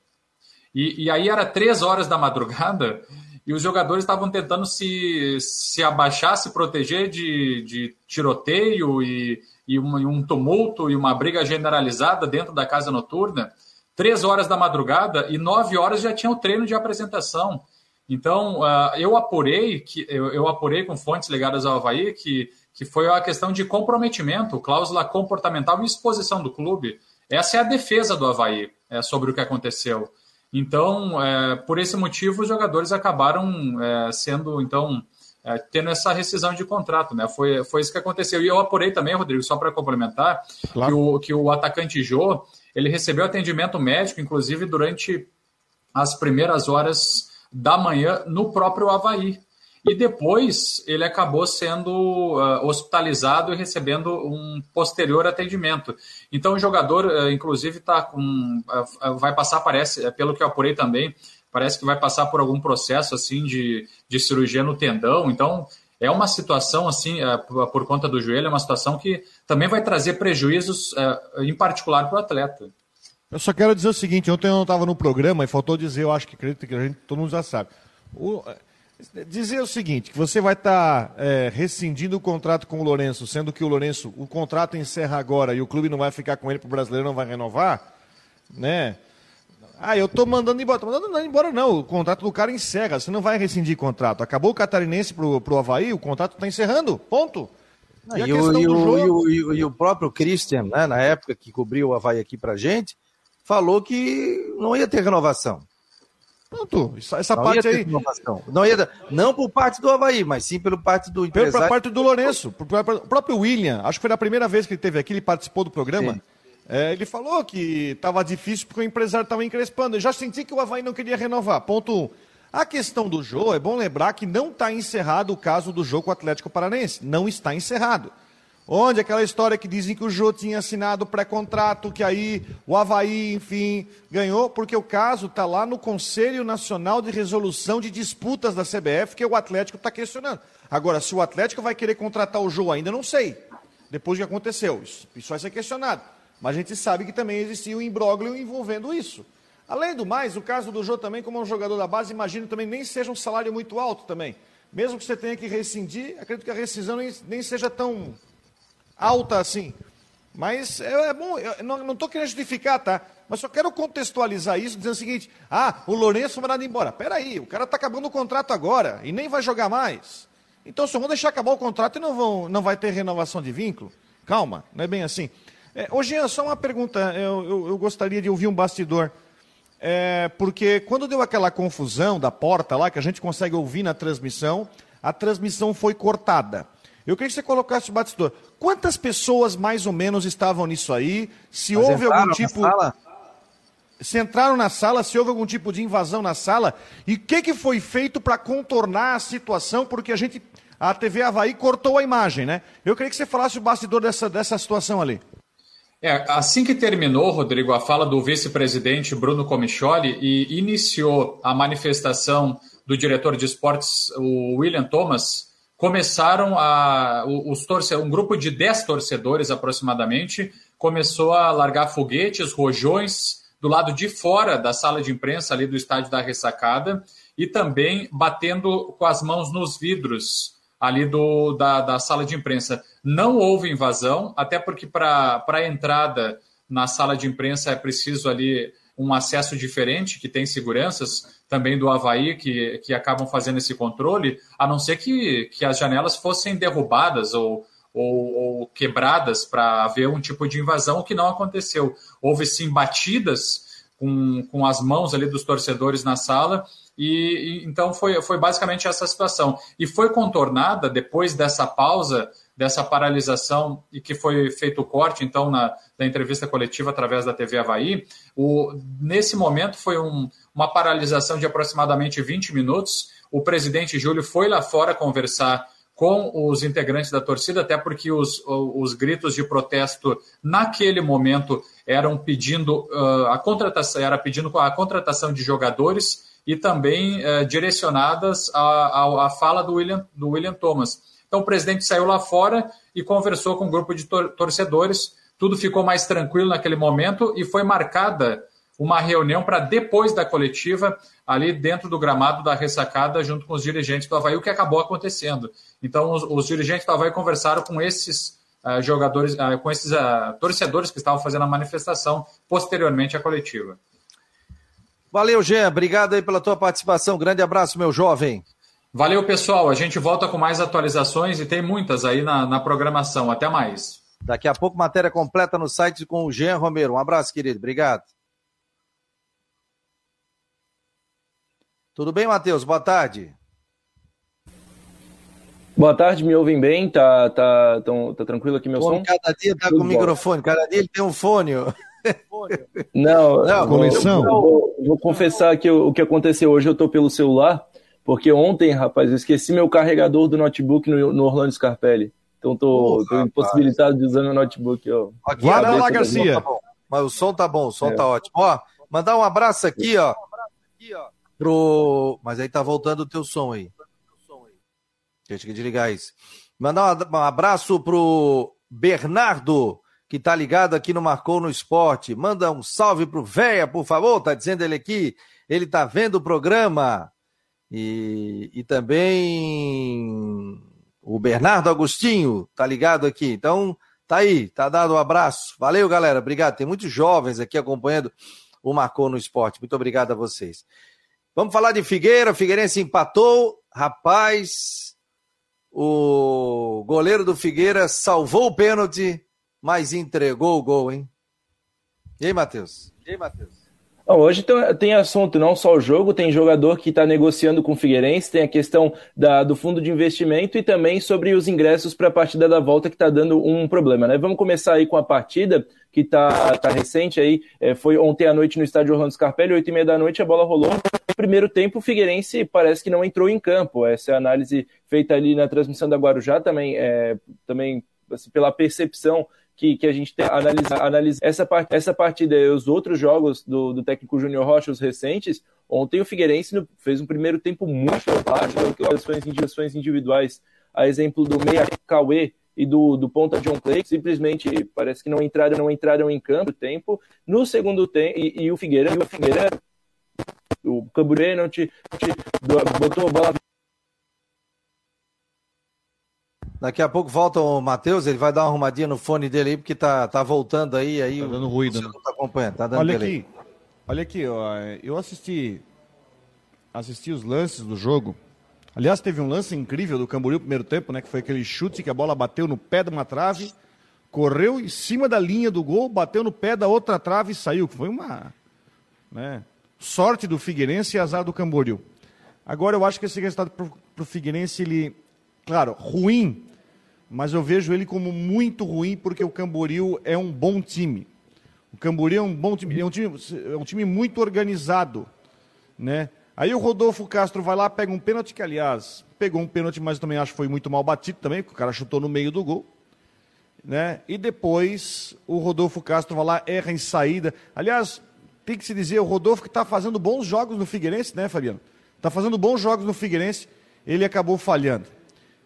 E, e, aí era três horas da madrugada e os jogadores estavam tentando se, se abaixar, se proteger de, de tiroteio e, e um, um tumulto e uma briga generalizada dentro da casa noturna três horas da madrugada e nove horas já tinha o treino de apresentação. Então, uh, eu apurei que eu, eu, apurei com fontes ligadas ao Havaí que, que foi a questão de comprometimento, cláusula comportamental e exposição do clube. Essa é a defesa do Havaí é, sobre o que aconteceu. Então, é, por esse motivo, os jogadores acabaram é, sendo, então, é, tendo essa rescisão de contrato, né? Foi, foi isso que aconteceu. E eu apurei também, Rodrigo, só para complementar, claro. que, o, que o atacante Jô, ele recebeu atendimento médico, inclusive durante as primeiras horas da manhã no próprio Havaí. E depois ele acabou sendo uh, hospitalizado e recebendo um posterior atendimento. Então o jogador, uh, inclusive, tá com, uh, vai passar, parece, pelo que eu apurei também, parece que vai passar por algum processo assim de, de cirurgia no tendão. Então é uma situação assim, por conta do joelho, é uma situação que também vai trazer prejuízos, em particular para o atleta. Eu só quero dizer o seguinte, ontem eu não estava no programa e faltou dizer, eu acho que acredito que a gente, todo mundo já sabe. O, dizer o seguinte, que você vai estar tá, é, rescindindo o contrato com o Lourenço, sendo que o Lourenço, o contrato encerra agora e o clube não vai ficar com ele para o brasileiro, não vai renovar, né? Ah, eu tô mandando embora. Tô mandando embora, não. O contrato do cara encerra. Você não vai rescindir contrato. Acabou o catarinense pro, pro Havaí, o contrato está encerrando. Ponto. E, e, o, e, o, e, o, próprio Christian, né, na época que cobriu o Havaí aqui pra gente, falou que não ia ter renovação. Pronto, essa não parte aí. Não, ia, não por parte do Havaí, mas sim pelo parte do empresário. Pela parte do Lourenço. O próprio William, acho que foi a primeira vez que ele teve aqui, ele participou do programa. É, ele falou que estava difícil porque o empresário estava encrespando. Eu já senti que o Havaí não queria renovar. Ponto 1. Um. A questão do jogo, é bom lembrar que não está encerrado o caso do jogo com o Atlético Paranense. Não está encerrado. Onde aquela história que dizem que o Jô tinha assinado pré-contrato, que aí o Havaí, enfim, ganhou, porque o caso está lá no Conselho Nacional de Resolução de Disputas da CBF, que o Atlético está questionando. Agora, se o Atlético vai querer contratar o Jô ainda, não sei. Depois do que aconteceu, isso, vai ser questionado. Mas a gente sabe que também existia um imbróglio envolvendo isso. Além do mais, o caso do Jô também, como um jogador da base, imagino também nem seja um salário muito alto também. Mesmo que você tenha que rescindir, acredito que a rescisão nem seja tão alta assim. Mas é, é bom, eu não estou querendo justificar, tá? Mas só quero contextualizar isso, dizendo o seguinte: ah, o Lourenço foi mandado embora. Peraí, o cara está acabando o contrato agora e nem vai jogar mais. Então só vão deixar acabar o contrato e não, vão, não vai ter renovação de vínculo? Calma, não é bem assim. É, ô Jean, só uma pergunta, eu, eu, eu gostaria de ouvir um bastidor. É, porque quando deu aquela confusão da porta lá, que a gente consegue ouvir na transmissão, a transmissão foi cortada. Eu queria que você colocasse o bastidor. Quantas pessoas mais ou menos estavam nisso aí? Se Mas houve algum tipo. Se entraram na sala, se houve algum tipo de invasão na sala, e o que, que foi feito para contornar a situação? Porque a gente. A TV Havaí cortou a imagem, né? Eu queria que você falasse o bastidor dessa, dessa situação ali. É, assim que terminou, Rodrigo, a fala do vice-presidente Bruno Comicholi e iniciou a manifestação do diretor de esportes, o William Thomas, começaram a. Os torce, um grupo de 10 torcedores aproximadamente começou a largar foguetes, rojões do lado de fora da sala de imprensa ali do estádio da ressacada e também batendo com as mãos nos vidros ali do, da, da sala de imprensa. Não houve invasão, até porque para a entrada na sala de imprensa é preciso ali um acesso diferente, que tem seguranças também do Havaí, que, que acabam fazendo esse controle, a não ser que, que as janelas fossem derrubadas ou, ou, ou quebradas para haver um tipo de invasão, o que não aconteceu. Houve sim batidas com, com as mãos ali dos torcedores na sala, e, e então foi, foi basicamente essa situação. E foi contornada depois dessa pausa dessa paralisação e que foi feito o corte, então, na, na entrevista coletiva através da TV Havaí, o, nesse momento foi um, uma paralisação de aproximadamente 20 minutos. O presidente Júlio foi lá fora conversar com os integrantes da torcida, até porque os, os gritos de protesto naquele momento eram pedindo uh, a contratação, era pedindo a contratação de jogadores e também uh, direcionadas à, à, fala do William, do William Thomas. Então o presidente saiu lá fora e conversou com um grupo de tor torcedores. Tudo ficou mais tranquilo naquele momento e foi marcada uma reunião para depois da coletiva, ali dentro do gramado da ressacada, junto com os dirigentes do Havaí, o que acabou acontecendo. Então, os, os dirigentes do Havaí conversaram com esses uh, jogadores, uh, com esses uh, torcedores que estavam fazendo a manifestação posteriormente à coletiva. Valeu, Jean. Obrigado aí pela tua participação. Grande abraço, meu jovem. Valeu, pessoal. A gente volta com mais atualizações e tem muitas aí na, na programação. Até mais. Daqui a pouco, matéria completa no site com o Jean Romero. Um abraço, querido. Obrigado. Tudo bem, Matheus? Boa tarde. Boa tarde, me ouvem bem? Tá, tá, tão, tá tranquilo aqui meu Pô, som? Cada dia tá Tudo com o microfone, cada dia ele tem um fone. Não, não comissão. Vou, vou, confessar que o, o que aconteceu hoje eu tô pelo celular porque ontem, rapaz, eu esqueci meu carregador do notebook no, no Orlando Scarpelli. Então tô, tô impossibilitado de usar meu notebook. Ó. Guarda lá, Garcia. Tá Mas o som tá bom, o som é. tá ótimo. Ó, mandar um abraço aqui, ó. Pro... Mas aí tá voltando o teu som aí. Deixa eu desligar isso. Mandar um abraço pro Bernardo, que tá ligado aqui no Marcou no Esporte. Manda um salve pro Véia, por favor. Tá dizendo ele aqui. Ele tá vendo o programa. E, e também o Bernardo Agostinho, tá ligado aqui. Então, tá aí, tá dado um abraço. Valeu, galera. Obrigado. Tem muitos jovens aqui acompanhando o Marcou no Esporte. Muito obrigado a vocês. Vamos falar de Figueira. Figueirense empatou. Rapaz, o goleiro do Figueira salvou o pênalti, mas entregou o gol, hein? E aí, Matheus? E aí, Matheus? Hoje tem assunto, não só o jogo, tem jogador que está negociando com o Figueirense, tem a questão da, do fundo de investimento e também sobre os ingressos para a partida da volta que está dando um problema. Né? Vamos começar aí com a partida que está tá recente aí, é, foi ontem à noite no estádio Orlando Scarpelli, oito e meia da noite, a bola rolou. Primeiro tempo, o Figueirense parece que não entrou em campo. Essa é a análise feita ali na transmissão da Guarujá, também, é, também assim, pela percepção que, que a gente tem analisar, analisar essa, part, essa partida e os outros jogos do, do técnico Júnior Rocha, os recentes, ontem o Figueirense fez um primeiro tempo muito fácil, ações individuais, a exemplo do Meia Cauê e do, do ponta John Clay, simplesmente parece que não entraram, não entraram em campo tempo. No segundo tempo, e, e o Figueira, e o Figueira, o Camburê não te, te botou a bola Daqui a pouco volta o Matheus, ele vai dar uma arrumadinha no fone dele aí, porque tá, tá voltando aí. aí tá dando ruído. Né? Não tá acompanhando, tá dando olha aqui, olha aqui, ó, eu assisti, assisti os lances do jogo. Aliás, teve um lance incrível do Camboriú no primeiro tempo, né? Que foi aquele chute que a bola bateu no pé de uma trave, correu em cima da linha do gol, bateu no pé da outra trave e saiu. Foi uma né, sorte do Figueirense e azar do Camboriú. Agora eu acho que esse resultado para o Figueirense, ele, claro, ruim mas eu vejo ele como muito ruim porque o Camboriú é um bom time. O Camboriú é um bom time, é um time, é um time muito organizado, né? Aí o Rodolfo Castro vai lá, pega um pênalti que, aliás, pegou um pênalti, mas também acho que foi muito mal batido também, porque o cara chutou no meio do gol. Né? E depois o Rodolfo Castro vai lá, erra em saída. Aliás, tem que se dizer, o Rodolfo que está fazendo bons jogos no Figueirense, né, Fabiano? Está fazendo bons jogos no Figueirense, ele acabou falhando.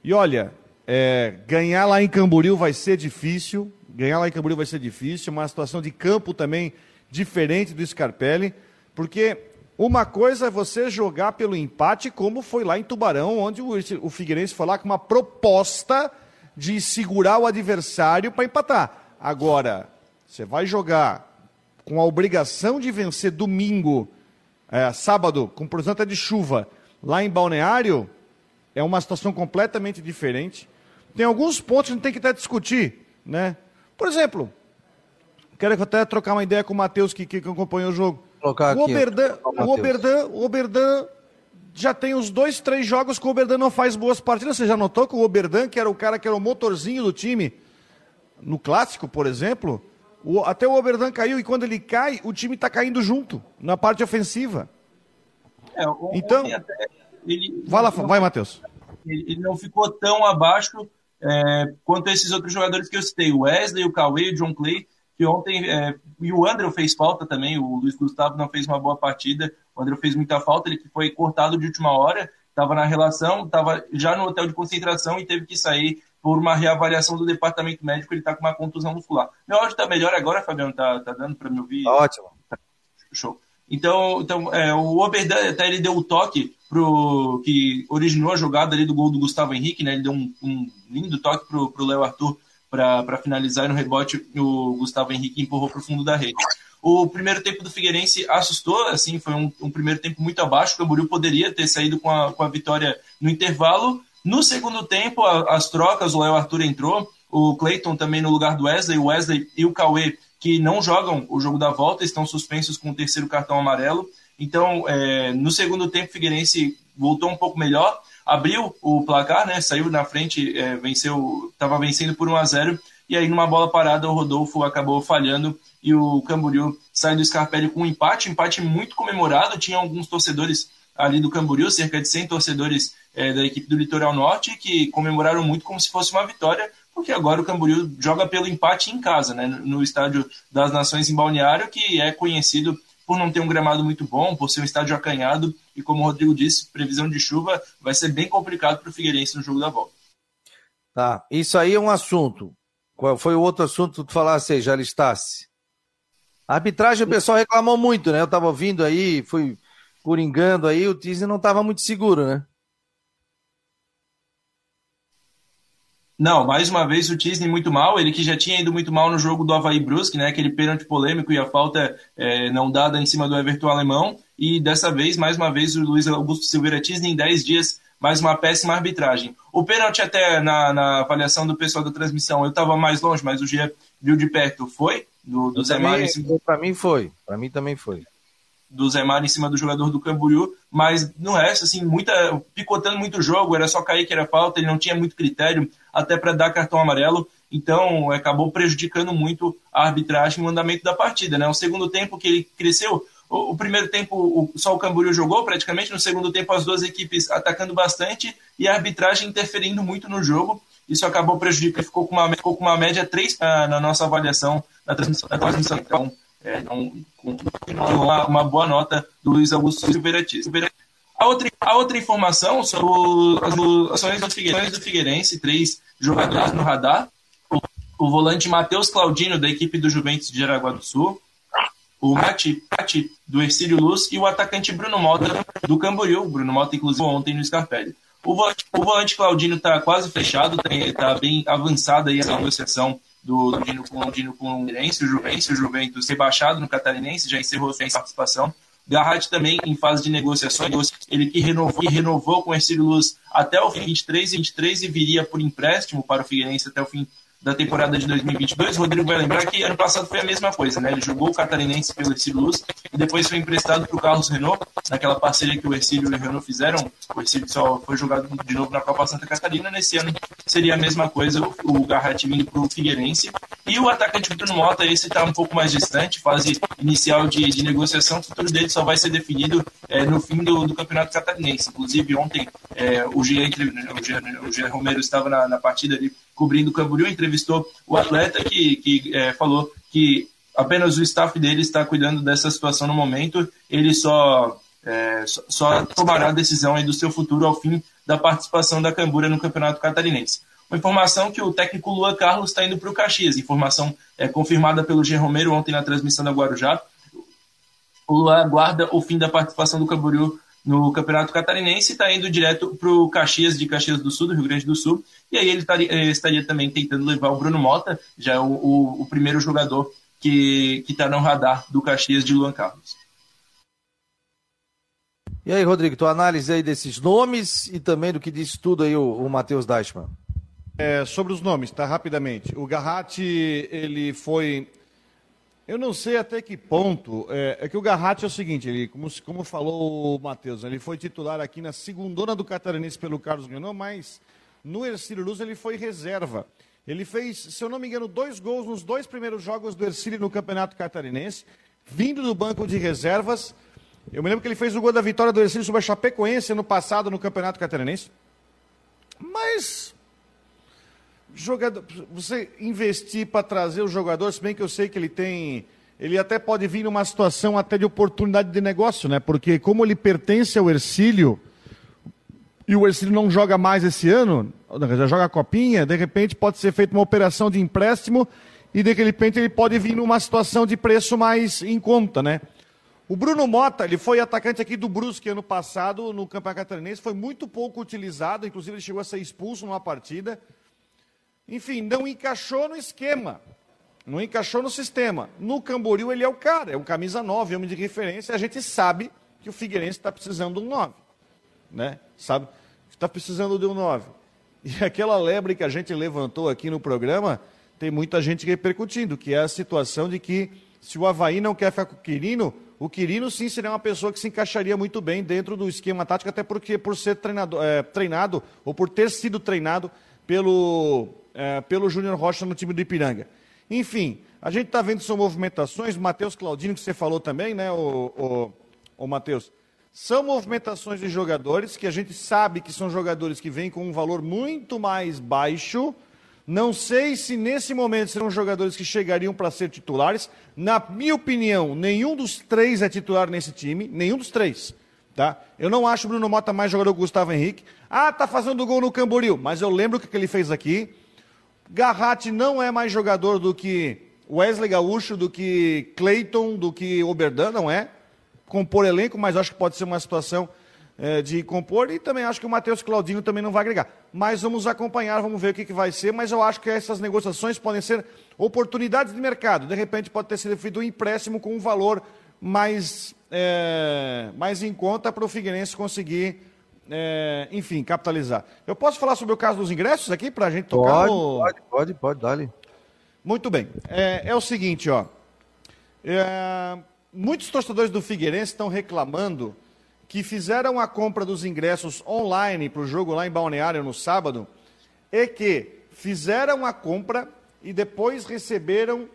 E olha, é, ganhar lá em Camboriú vai ser difícil. Ganhar lá em Camboriú vai ser difícil. Uma situação de campo também diferente do Scarpelli. Porque uma coisa é você jogar pelo empate, como foi lá em Tubarão, onde o, Figueirense foi lá com uma proposta de segurar o adversário para empatar. Agora, você vai jogar com a obrigação de vencer domingo, é, sábado, com porcenta de chuva, lá em Balneário, é uma situação completamente diferente. Tem alguns pontos que a gente tem que até discutir, né? Por exemplo, quero até trocar uma ideia com o Matheus que, que acompanhou o jogo. Colocar o Oberdan, o, Oberdan, o Oberdan já tem os dois, três jogos que o Oberdan não faz boas partidas. Você já notou que o Oberdan, que era o cara que era o motorzinho do time, no clássico, por exemplo, o, até o Oberdan caiu e quando ele cai, o time está caindo junto, na parte ofensiva. É, o, então, ele, vai lá, vai, Matheus. Ele, ele não ficou tão abaixo é, quanto a esses outros jogadores que eu citei, o Wesley, o Cauê, o John Clay, que ontem, é, e o André fez falta também, o Luiz Gustavo não fez uma boa partida, o André fez muita falta, ele foi cortado de última hora, estava na relação, estava já no hotel de concentração e teve que sair por uma reavaliação do departamento médico, ele está com uma contusão muscular. Meu áudio está melhor agora, Fabiano? Tá, tá dando para me ouvir? Tá ótimo. Show. Então, então é, o Oberdan até ele deu o toque pro, que originou a jogada ali do gol do Gustavo Henrique, né? Ele deu um, um lindo toque pro, pro Léo Arthur para finalizar e no rebote o Gustavo Henrique empurrou para o fundo da rede. O primeiro tempo do Figueirense assustou, assim, foi um, um primeiro tempo muito abaixo, o Camboriú poderia ter saído com a, com a vitória no intervalo. No segundo tempo, a, as trocas, o Léo Arthur entrou, o Clayton também no lugar do Wesley, o Wesley e o Cauê, que não jogam o jogo da volta, estão suspensos com o terceiro cartão amarelo. Então, é, no segundo tempo, o Figueirense voltou um pouco melhor, abriu o placar, né? Saiu na frente, é, venceu, estava vencendo por 1 a 0 e aí numa bola parada o Rodolfo acabou falhando e o Camboriú sai do Scarpelli com um empate, empate muito comemorado, tinha alguns torcedores ali do Camboriú, cerca de 100 torcedores é, da equipe do Litoral Norte, que comemoraram muito como se fosse uma vitória, porque agora o Camboriú joga pelo empate em casa, né, no Estádio das Nações em Balneário, que é conhecido por não ter um gramado muito bom, por ser um estádio acanhado, e como o Rodrigo disse, previsão de chuva vai ser bem complicado para o Figueirense no jogo da volta. Tá, isso aí é um assunto. Qual foi o outro assunto que tu falasse aí, já listasse? A arbitragem, o pessoal reclamou muito, né? Eu estava ouvindo aí, fui coringando aí, o Disney não estava muito seguro, né? Não, mais uma vez o Tisney muito mal, ele que já tinha ido muito mal no jogo do Havaí Brusque, né, aquele pênalti polêmico e a falta é, não dada em cima do Everton Alemão, e dessa vez, mais uma vez, o Luiz Augusto Silveira Tisney em 10 dias, mais uma péssima arbitragem. O pênalti até na, na avaliação do pessoal da transmissão, eu estava mais longe, mas o Gia viu de perto, foi? Do, do Zé Mário? Para mim foi, para mim também foi do Zé Mário em cima do jogador do Camboriú, mas no resto, assim, muita, picotando muito o jogo, era só cair que era falta, ele não tinha muito critério até para dar cartão amarelo, então acabou prejudicando muito a arbitragem o andamento da partida. Né? O segundo tempo que ele cresceu, o, o primeiro tempo o, só o Camboriú jogou praticamente, no segundo tempo as duas equipes atacando bastante e a arbitragem interferindo muito no jogo. isso acabou prejudicando, ficou com uma, ficou com uma média 3 na, na nossa avaliação na transmissão. Na transmissão. Então, é, uma, uma, boa nota do Luiz Augusto Silveira a outra, a outra informação sobre as ações do Figueirense, do Figueirense, três jogadores no radar. O, o volante Matheus Claudino, da equipe do Juventus de Jaraguá do Sul. O Mati, Mati do Ercílio Luz e o atacante Bruno Mota do Camboriú. Bruno Mota, inclusive, ontem no Scarpelli. O volante, o volante Claudino está quase fechado, está bem avançada aí a negociação do Claudino com, Claudino com o Juventus, o Juventus rebaixado no Catarinense, já encerrou sua participação. Garratti também em fase de negociações, ele que renovou, renovou com o Ercílio Luz até o fim 23 e 23 e viria por empréstimo para o Figueirense até o fim da temporada de 2022. O Rodrigo vai lembrar que ano passado foi a mesma coisa, né? Ele jogou o Catarinense pelo Ercílio Luz e depois foi emprestado para o Carlos Renault, naquela parceria que o Ercílio e o Renault fizeram. O Ercílio só foi jogado de novo na Copa Santa Catarina. Nesse ano seria a mesma coisa, o Garratti vindo para o Figueirense. E o atacante Bruno Mota, esse está um pouco mais distante, fase inicial de, de negociação. O futuro dele só vai ser definido é, no fim do, do Campeonato Catarinense. Inclusive, ontem é, o G, o G, Romero estava na, na partida ali cobrindo o Camboriú, entrevistou o atleta que, que é, falou que apenas o staff dele está cuidando dessa situação no momento, ele só, é, só, tomará a decisão do seu futuro ao fim da participação da Cambura no Campeonato Catarinense. Uma informação que o técnico Luan Carlos está indo para o Caxias, informação é, confirmada pelo G. Romero ontem na transmissão da Guarujá. O Luan aguarda o fim da participação do Camboriú no Campeonato Catarinense e está indo direto para o Caxias de Caxias do Sul, do Rio Grande do Sul. E aí ele estaria, eh, estaria também tentando levar o Bruno Mota, já é o, o, o primeiro jogador que está no radar do Caxias de Luan Carlos. E aí, Rodrigo, tua análise aí desses nomes e também do que disse tudo aí o, o Matheus Deichmann. É, sobre os nomes, tá? Rapidamente. O Garratti, ele foi eu não sei até que ponto. É, é que o Garratti é o seguinte, ele, como, como falou o Matheus, ele foi titular aqui na segundona do Catarinense pelo Carlos Renault, mas no Ercílio Luz ele foi reserva. Ele fez, se eu não me engano, dois gols nos dois primeiros jogos do Ercílio no Campeonato Catarinense, vindo do banco de reservas. Eu me lembro que ele fez o gol da vitória do Ercílio sobre a Chapecoense ano passado no Campeonato Catarinense. Mas jogador, você investir para trazer o jogador, se bem que eu sei que ele tem, ele até pode vir numa situação até de oportunidade de negócio, né? Porque como ele pertence ao Ercílio e o Ercílio não joga mais esse ano, já joga a copinha, de repente pode ser feita uma operação de empréstimo e de repente ele pode vir numa situação de preço mais em conta, né? O Bruno Mota, ele foi atacante aqui do Brusque ano passado no Campeonato Catarinense, foi muito pouco utilizado, inclusive ele chegou a ser expulso numa partida. Enfim, não encaixou no esquema. Não encaixou no sistema. No Camboriú ele é o cara, é o camisa 9, homem de referência. A gente sabe que o Figueirense está precisando de um 9. Né? Sabe? Está precisando de um 9. E aquela lebre que a gente levantou aqui no programa, tem muita gente repercutindo, que é a situação de que se o Havaí não quer ficar com o Quirino, o Quirino sim seria uma pessoa que se encaixaria muito bem dentro do esquema tático, até porque por ser treinado, é, treinado ou por ter sido treinado pelo é, pelo Júnior Rocha no time do Ipiranga. Enfim, a gente está vendo são movimentações, Matheus Claudino, que você falou também, né, o, o, o Matheus? São movimentações de jogadores que a gente sabe que são jogadores que vêm com um valor muito mais baixo. Não sei se nesse momento serão jogadores que chegariam para ser titulares. Na minha opinião, nenhum dos três é titular nesse time, nenhum dos três. Tá? Eu não acho o Bruno Mota mais jogador que o Gustavo Henrique. Ah, tá fazendo gol no Camboriú, mas eu lembro o que ele fez aqui. Garratti não é mais jogador do que Wesley Gaúcho, do que Clayton, do que Oberdan, não é. Compor elenco, mas acho que pode ser uma situação é, de compor. E também acho que o Matheus Claudinho também não vai agregar. Mas vamos acompanhar, vamos ver o que, que vai ser. Mas eu acho que essas negociações podem ser oportunidades de mercado. De repente pode ter sido feito um empréstimo com um valor mais, é, mais em conta para o Figueirense conseguir é, enfim, capitalizar. Eu posso falar sobre o caso dos ingressos aqui para a gente tocar? Pode, no... pode, pode, pode, dale. Muito bem. É, é o seguinte, ó. É, muitos torcedores do Figueirense estão reclamando que fizeram a compra dos ingressos online para o jogo lá em Balneário no sábado e que fizeram a compra e depois receberam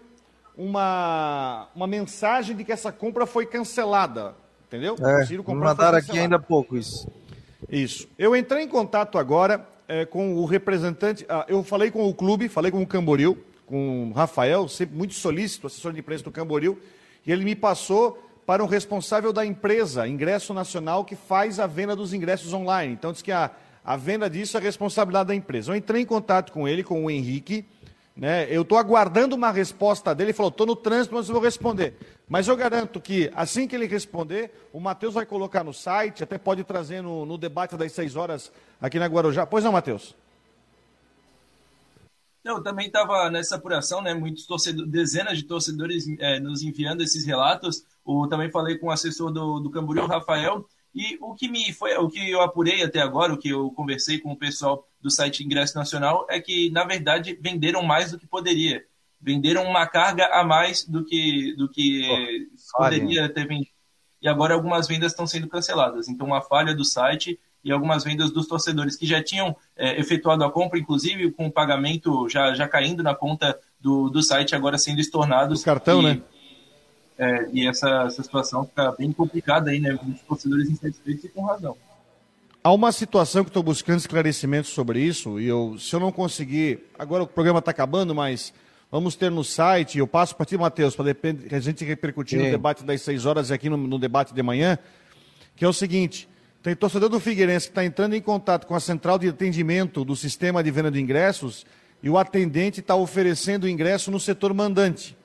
uma, uma mensagem de que essa compra foi cancelada. Entendeu? É, mandaram aqui ainda pouco isso. Isso. Eu entrei em contato agora é, com o representante. Ah, eu falei com o clube, falei com o Camboriú, com o Rafael, sempre muito solícito, assessor de imprensa do Camboriú, e ele me passou para um responsável da empresa, Ingresso Nacional, que faz a venda dos ingressos online. Então, diz que a, a venda disso é responsabilidade da empresa. Eu entrei em contato com ele, com o Henrique. Né? Eu estou aguardando uma resposta dele. Ele falou: estou no trânsito, mas vou responder. Mas eu garanto que, assim que ele responder, o Matheus vai colocar no site, até pode trazer no, no debate das seis horas aqui na Guarujá. Pois não, Matheus? Eu também estava nessa apuração, né? Muitos torcedores, dezenas de torcedores é, nos enviando esses relatos. O, também falei com o assessor do, do Camboriú, Rafael, e o que me foi, o que eu apurei até agora, o que eu conversei com o pessoal do site Ingresso Nacional, é que na verdade venderam mais do que poderia, venderam uma carga a mais do que do que oh, poderia ter vendido. E agora algumas vendas estão sendo canceladas. Então uma falha do site e algumas vendas dos torcedores que já tinham é, efetuado a compra, inclusive com o pagamento já, já caindo na conta do, do site, agora sendo estornados. O cartão, e, né? É, e essa, essa situação fica bem complicada aí, né? Muitos torcedores insatisfeitos e com razão. Há uma situação que estou buscando esclarecimento sobre isso, e eu, se eu não conseguir, agora o programa está acabando, mas vamos ter no site, eu passo para ti, Matheus, para a gente repercutir Sim. no debate das 6 horas e aqui no, no, debate de manhã, que é o seguinte, tem torcedor do Figueirense que está entrando em contato com a central de atendimento do sistema de venda de ingressos e o atendente está oferecendo ingresso no setor mandante.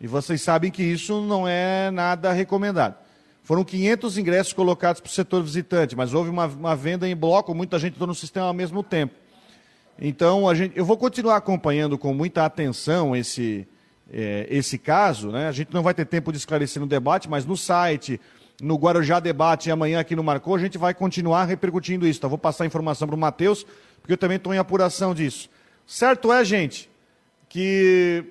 E vocês sabem que isso não é nada recomendado. Foram 500 ingressos colocados para o setor visitante, mas houve uma, uma, venda em bloco, muita gente entrou no sistema ao mesmo tempo. Então, gente, eu vou continuar acompanhando com muita atenção esse, é, esse caso. Né? A gente não vai ter tempo de esclarecer no debate, mas no site, no Guarujá Debate e amanhã aqui no Marcou, a gente vai continuar repercutindo isso. Então, vou passar a informação para o Matheus, porque eu também estou em apuração disso. Certo é, gente, que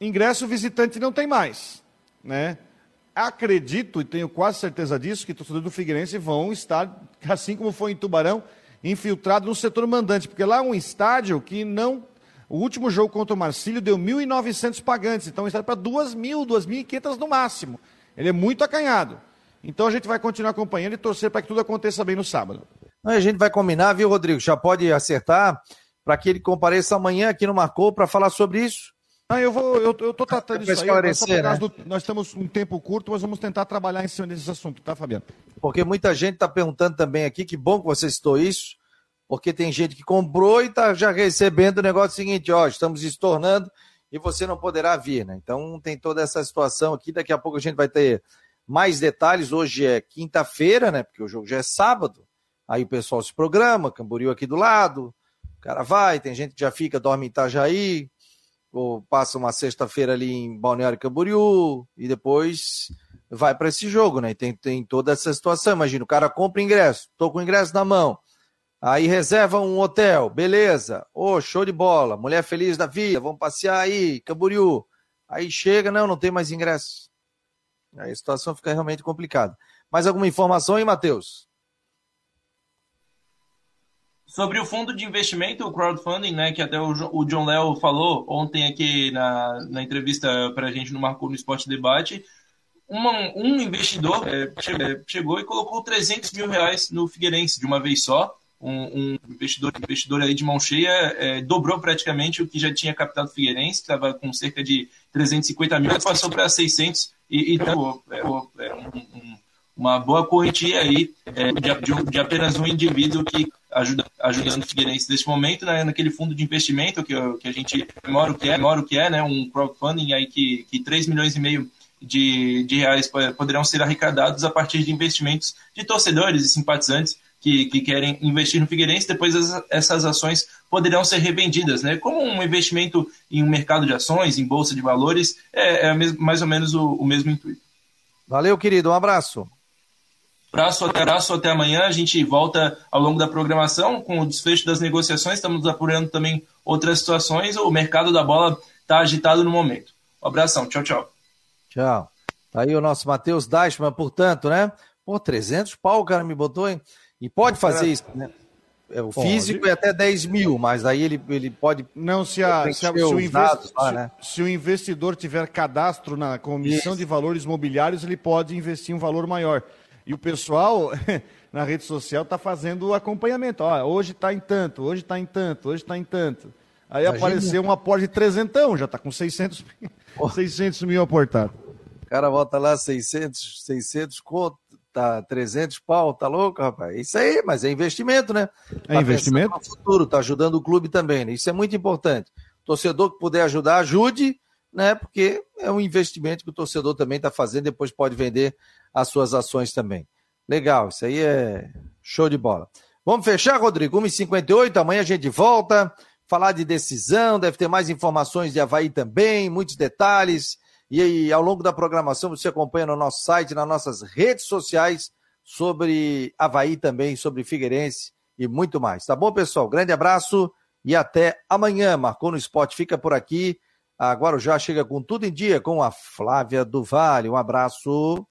ingresso visitante não tem mais, né? Acredito e tenho quase certeza disso que torcedores do Figueirense vão estar, assim como foi em Tubarão, infiltrado no setor mandante, porque lá é um estádio que não o último jogo contra o Marcílio deu 1.900 pagantes, então está para 2.000, 2.500 no máximo. Ele é muito acanhado. Então a gente vai continuar acompanhando e torcer para que tudo aconteça bem no sábado. A gente vai combinar, viu, Rodrigo? Já pode acertar para que ele compareça amanhã aqui no Marcou para falar sobre isso. Ah, eu vou, eu, eu tô tratando isso aí. Né? Do, nós temos um tempo curto, mas vamos tentar trabalhar em cima desse assunto, tá, Fabiano? Porque muita gente está perguntando também aqui, que bom que você citou isso, porque tem gente que comprou e está já recebendo o negócio seguinte, ó, estamos estornando e você não poderá vir, né? Então tem toda essa situação aqui, daqui a pouco a gente vai ter mais detalhes. Hoje é quinta-feira, né? Porque o jogo já é sábado. Aí o pessoal se programa, Camboriú aqui do lado, o cara vai, tem gente que já fica, dorme em Itajaí, ou passa uma sexta-feira ali em Balneário Camboriú e depois vai para esse jogo, né? E tem, tem toda essa situação. Imagina, o cara compra ingresso, tô com o ingresso na mão. Aí reserva um hotel, beleza. Ô, oh, show de bola. Mulher feliz da vida, vamos passear aí, Camboriú. Aí chega, não, não tem mais ingresso. Aí a situação fica realmente complicada. Mais alguma informação aí, Matheus? Sobre o fundo de investimento, o crowdfunding, né, que até o, John Léo falou ontem aqui na, na entrevista para a gente no Marcou no Esporte Debate, uma, um investidor é, chegou e colocou 300 mil reais no Figueirense de uma vez só. Um, um investidor, investidor aí de mão cheia é, dobrou praticamente o que já tinha captado Figueirense, que estava com cerca de 350 mil, passou para 600 e, então, é, é um, uma boa corretia aí é, de, de, apenas um indivíduo que ajuda, ajudando o Figueirense neste momento, né, naquele fundo de investimento que, que a gente mora o que é, mora o que é, né, um crowdfunding aí que, que 3 milhões e meio de, de reais poderão ser arrecadados a partir de investimentos de torcedores e simpatizantes que, que querem investir no Figueirense, depois as, essas ações poderão ser revendidas, né? Como um investimento em um mercado de ações, em bolsa de valores, é, é mais ou menos o, o mesmo intuito. Valeu, querido, um abraço. Abraço até, abraço até amanhã. A gente volta ao longo da programação com o desfecho das negociações. Estamos apurando também outras situações. O mercado da bola está agitado no momento. Um abração. Tchau, tchau. Tchau. Tá aí o nosso Matheus Dashman, portanto, né? Pô, 300 pau o cara me botou, hein? E pode fazer isso, né? É, o físico é até 10 mil, mas aí ele, ele pode. Não, se, a, se, a, se, o, lá, né? se, se, o investidor tiver cadastro na Comissão isso. de Valores Mobiliários, ele pode investir um valor maior. E o pessoal na rede social está fazendo o acompanhamento. Ó, hoje está em tanto, hoje está em tanto, hoje está em tanto. Aí Imagina. apareceu um aporte de trezentão, já está com 600, oh. 600 mil aportado. O cara volta lá 600, 600 conto, tá 300 pau, tá louco, rapaz? Isso aí, mas é investimento, né? É tá investimento? No futuro, tá ajudando o clube também, né? Isso é muito importante. Torcedor que puder ajudar, ajude, né? Porque é um investimento que o torcedor também está fazendo, depois pode vender as suas ações também. Legal, isso aí é show de bola. Vamos fechar, Rodrigo? 1h58, amanhã a gente volta, falar de decisão, deve ter mais informações de Havaí também, muitos detalhes. E aí, ao longo da programação, você acompanha no nosso site, nas nossas redes sociais, sobre Havaí também, sobre Figueirense e muito mais. Tá bom, pessoal? Grande abraço e até amanhã. Marcou no Esporte, fica por aqui. Agora já chega com tudo em dia com a Flávia do Vale. Um abraço.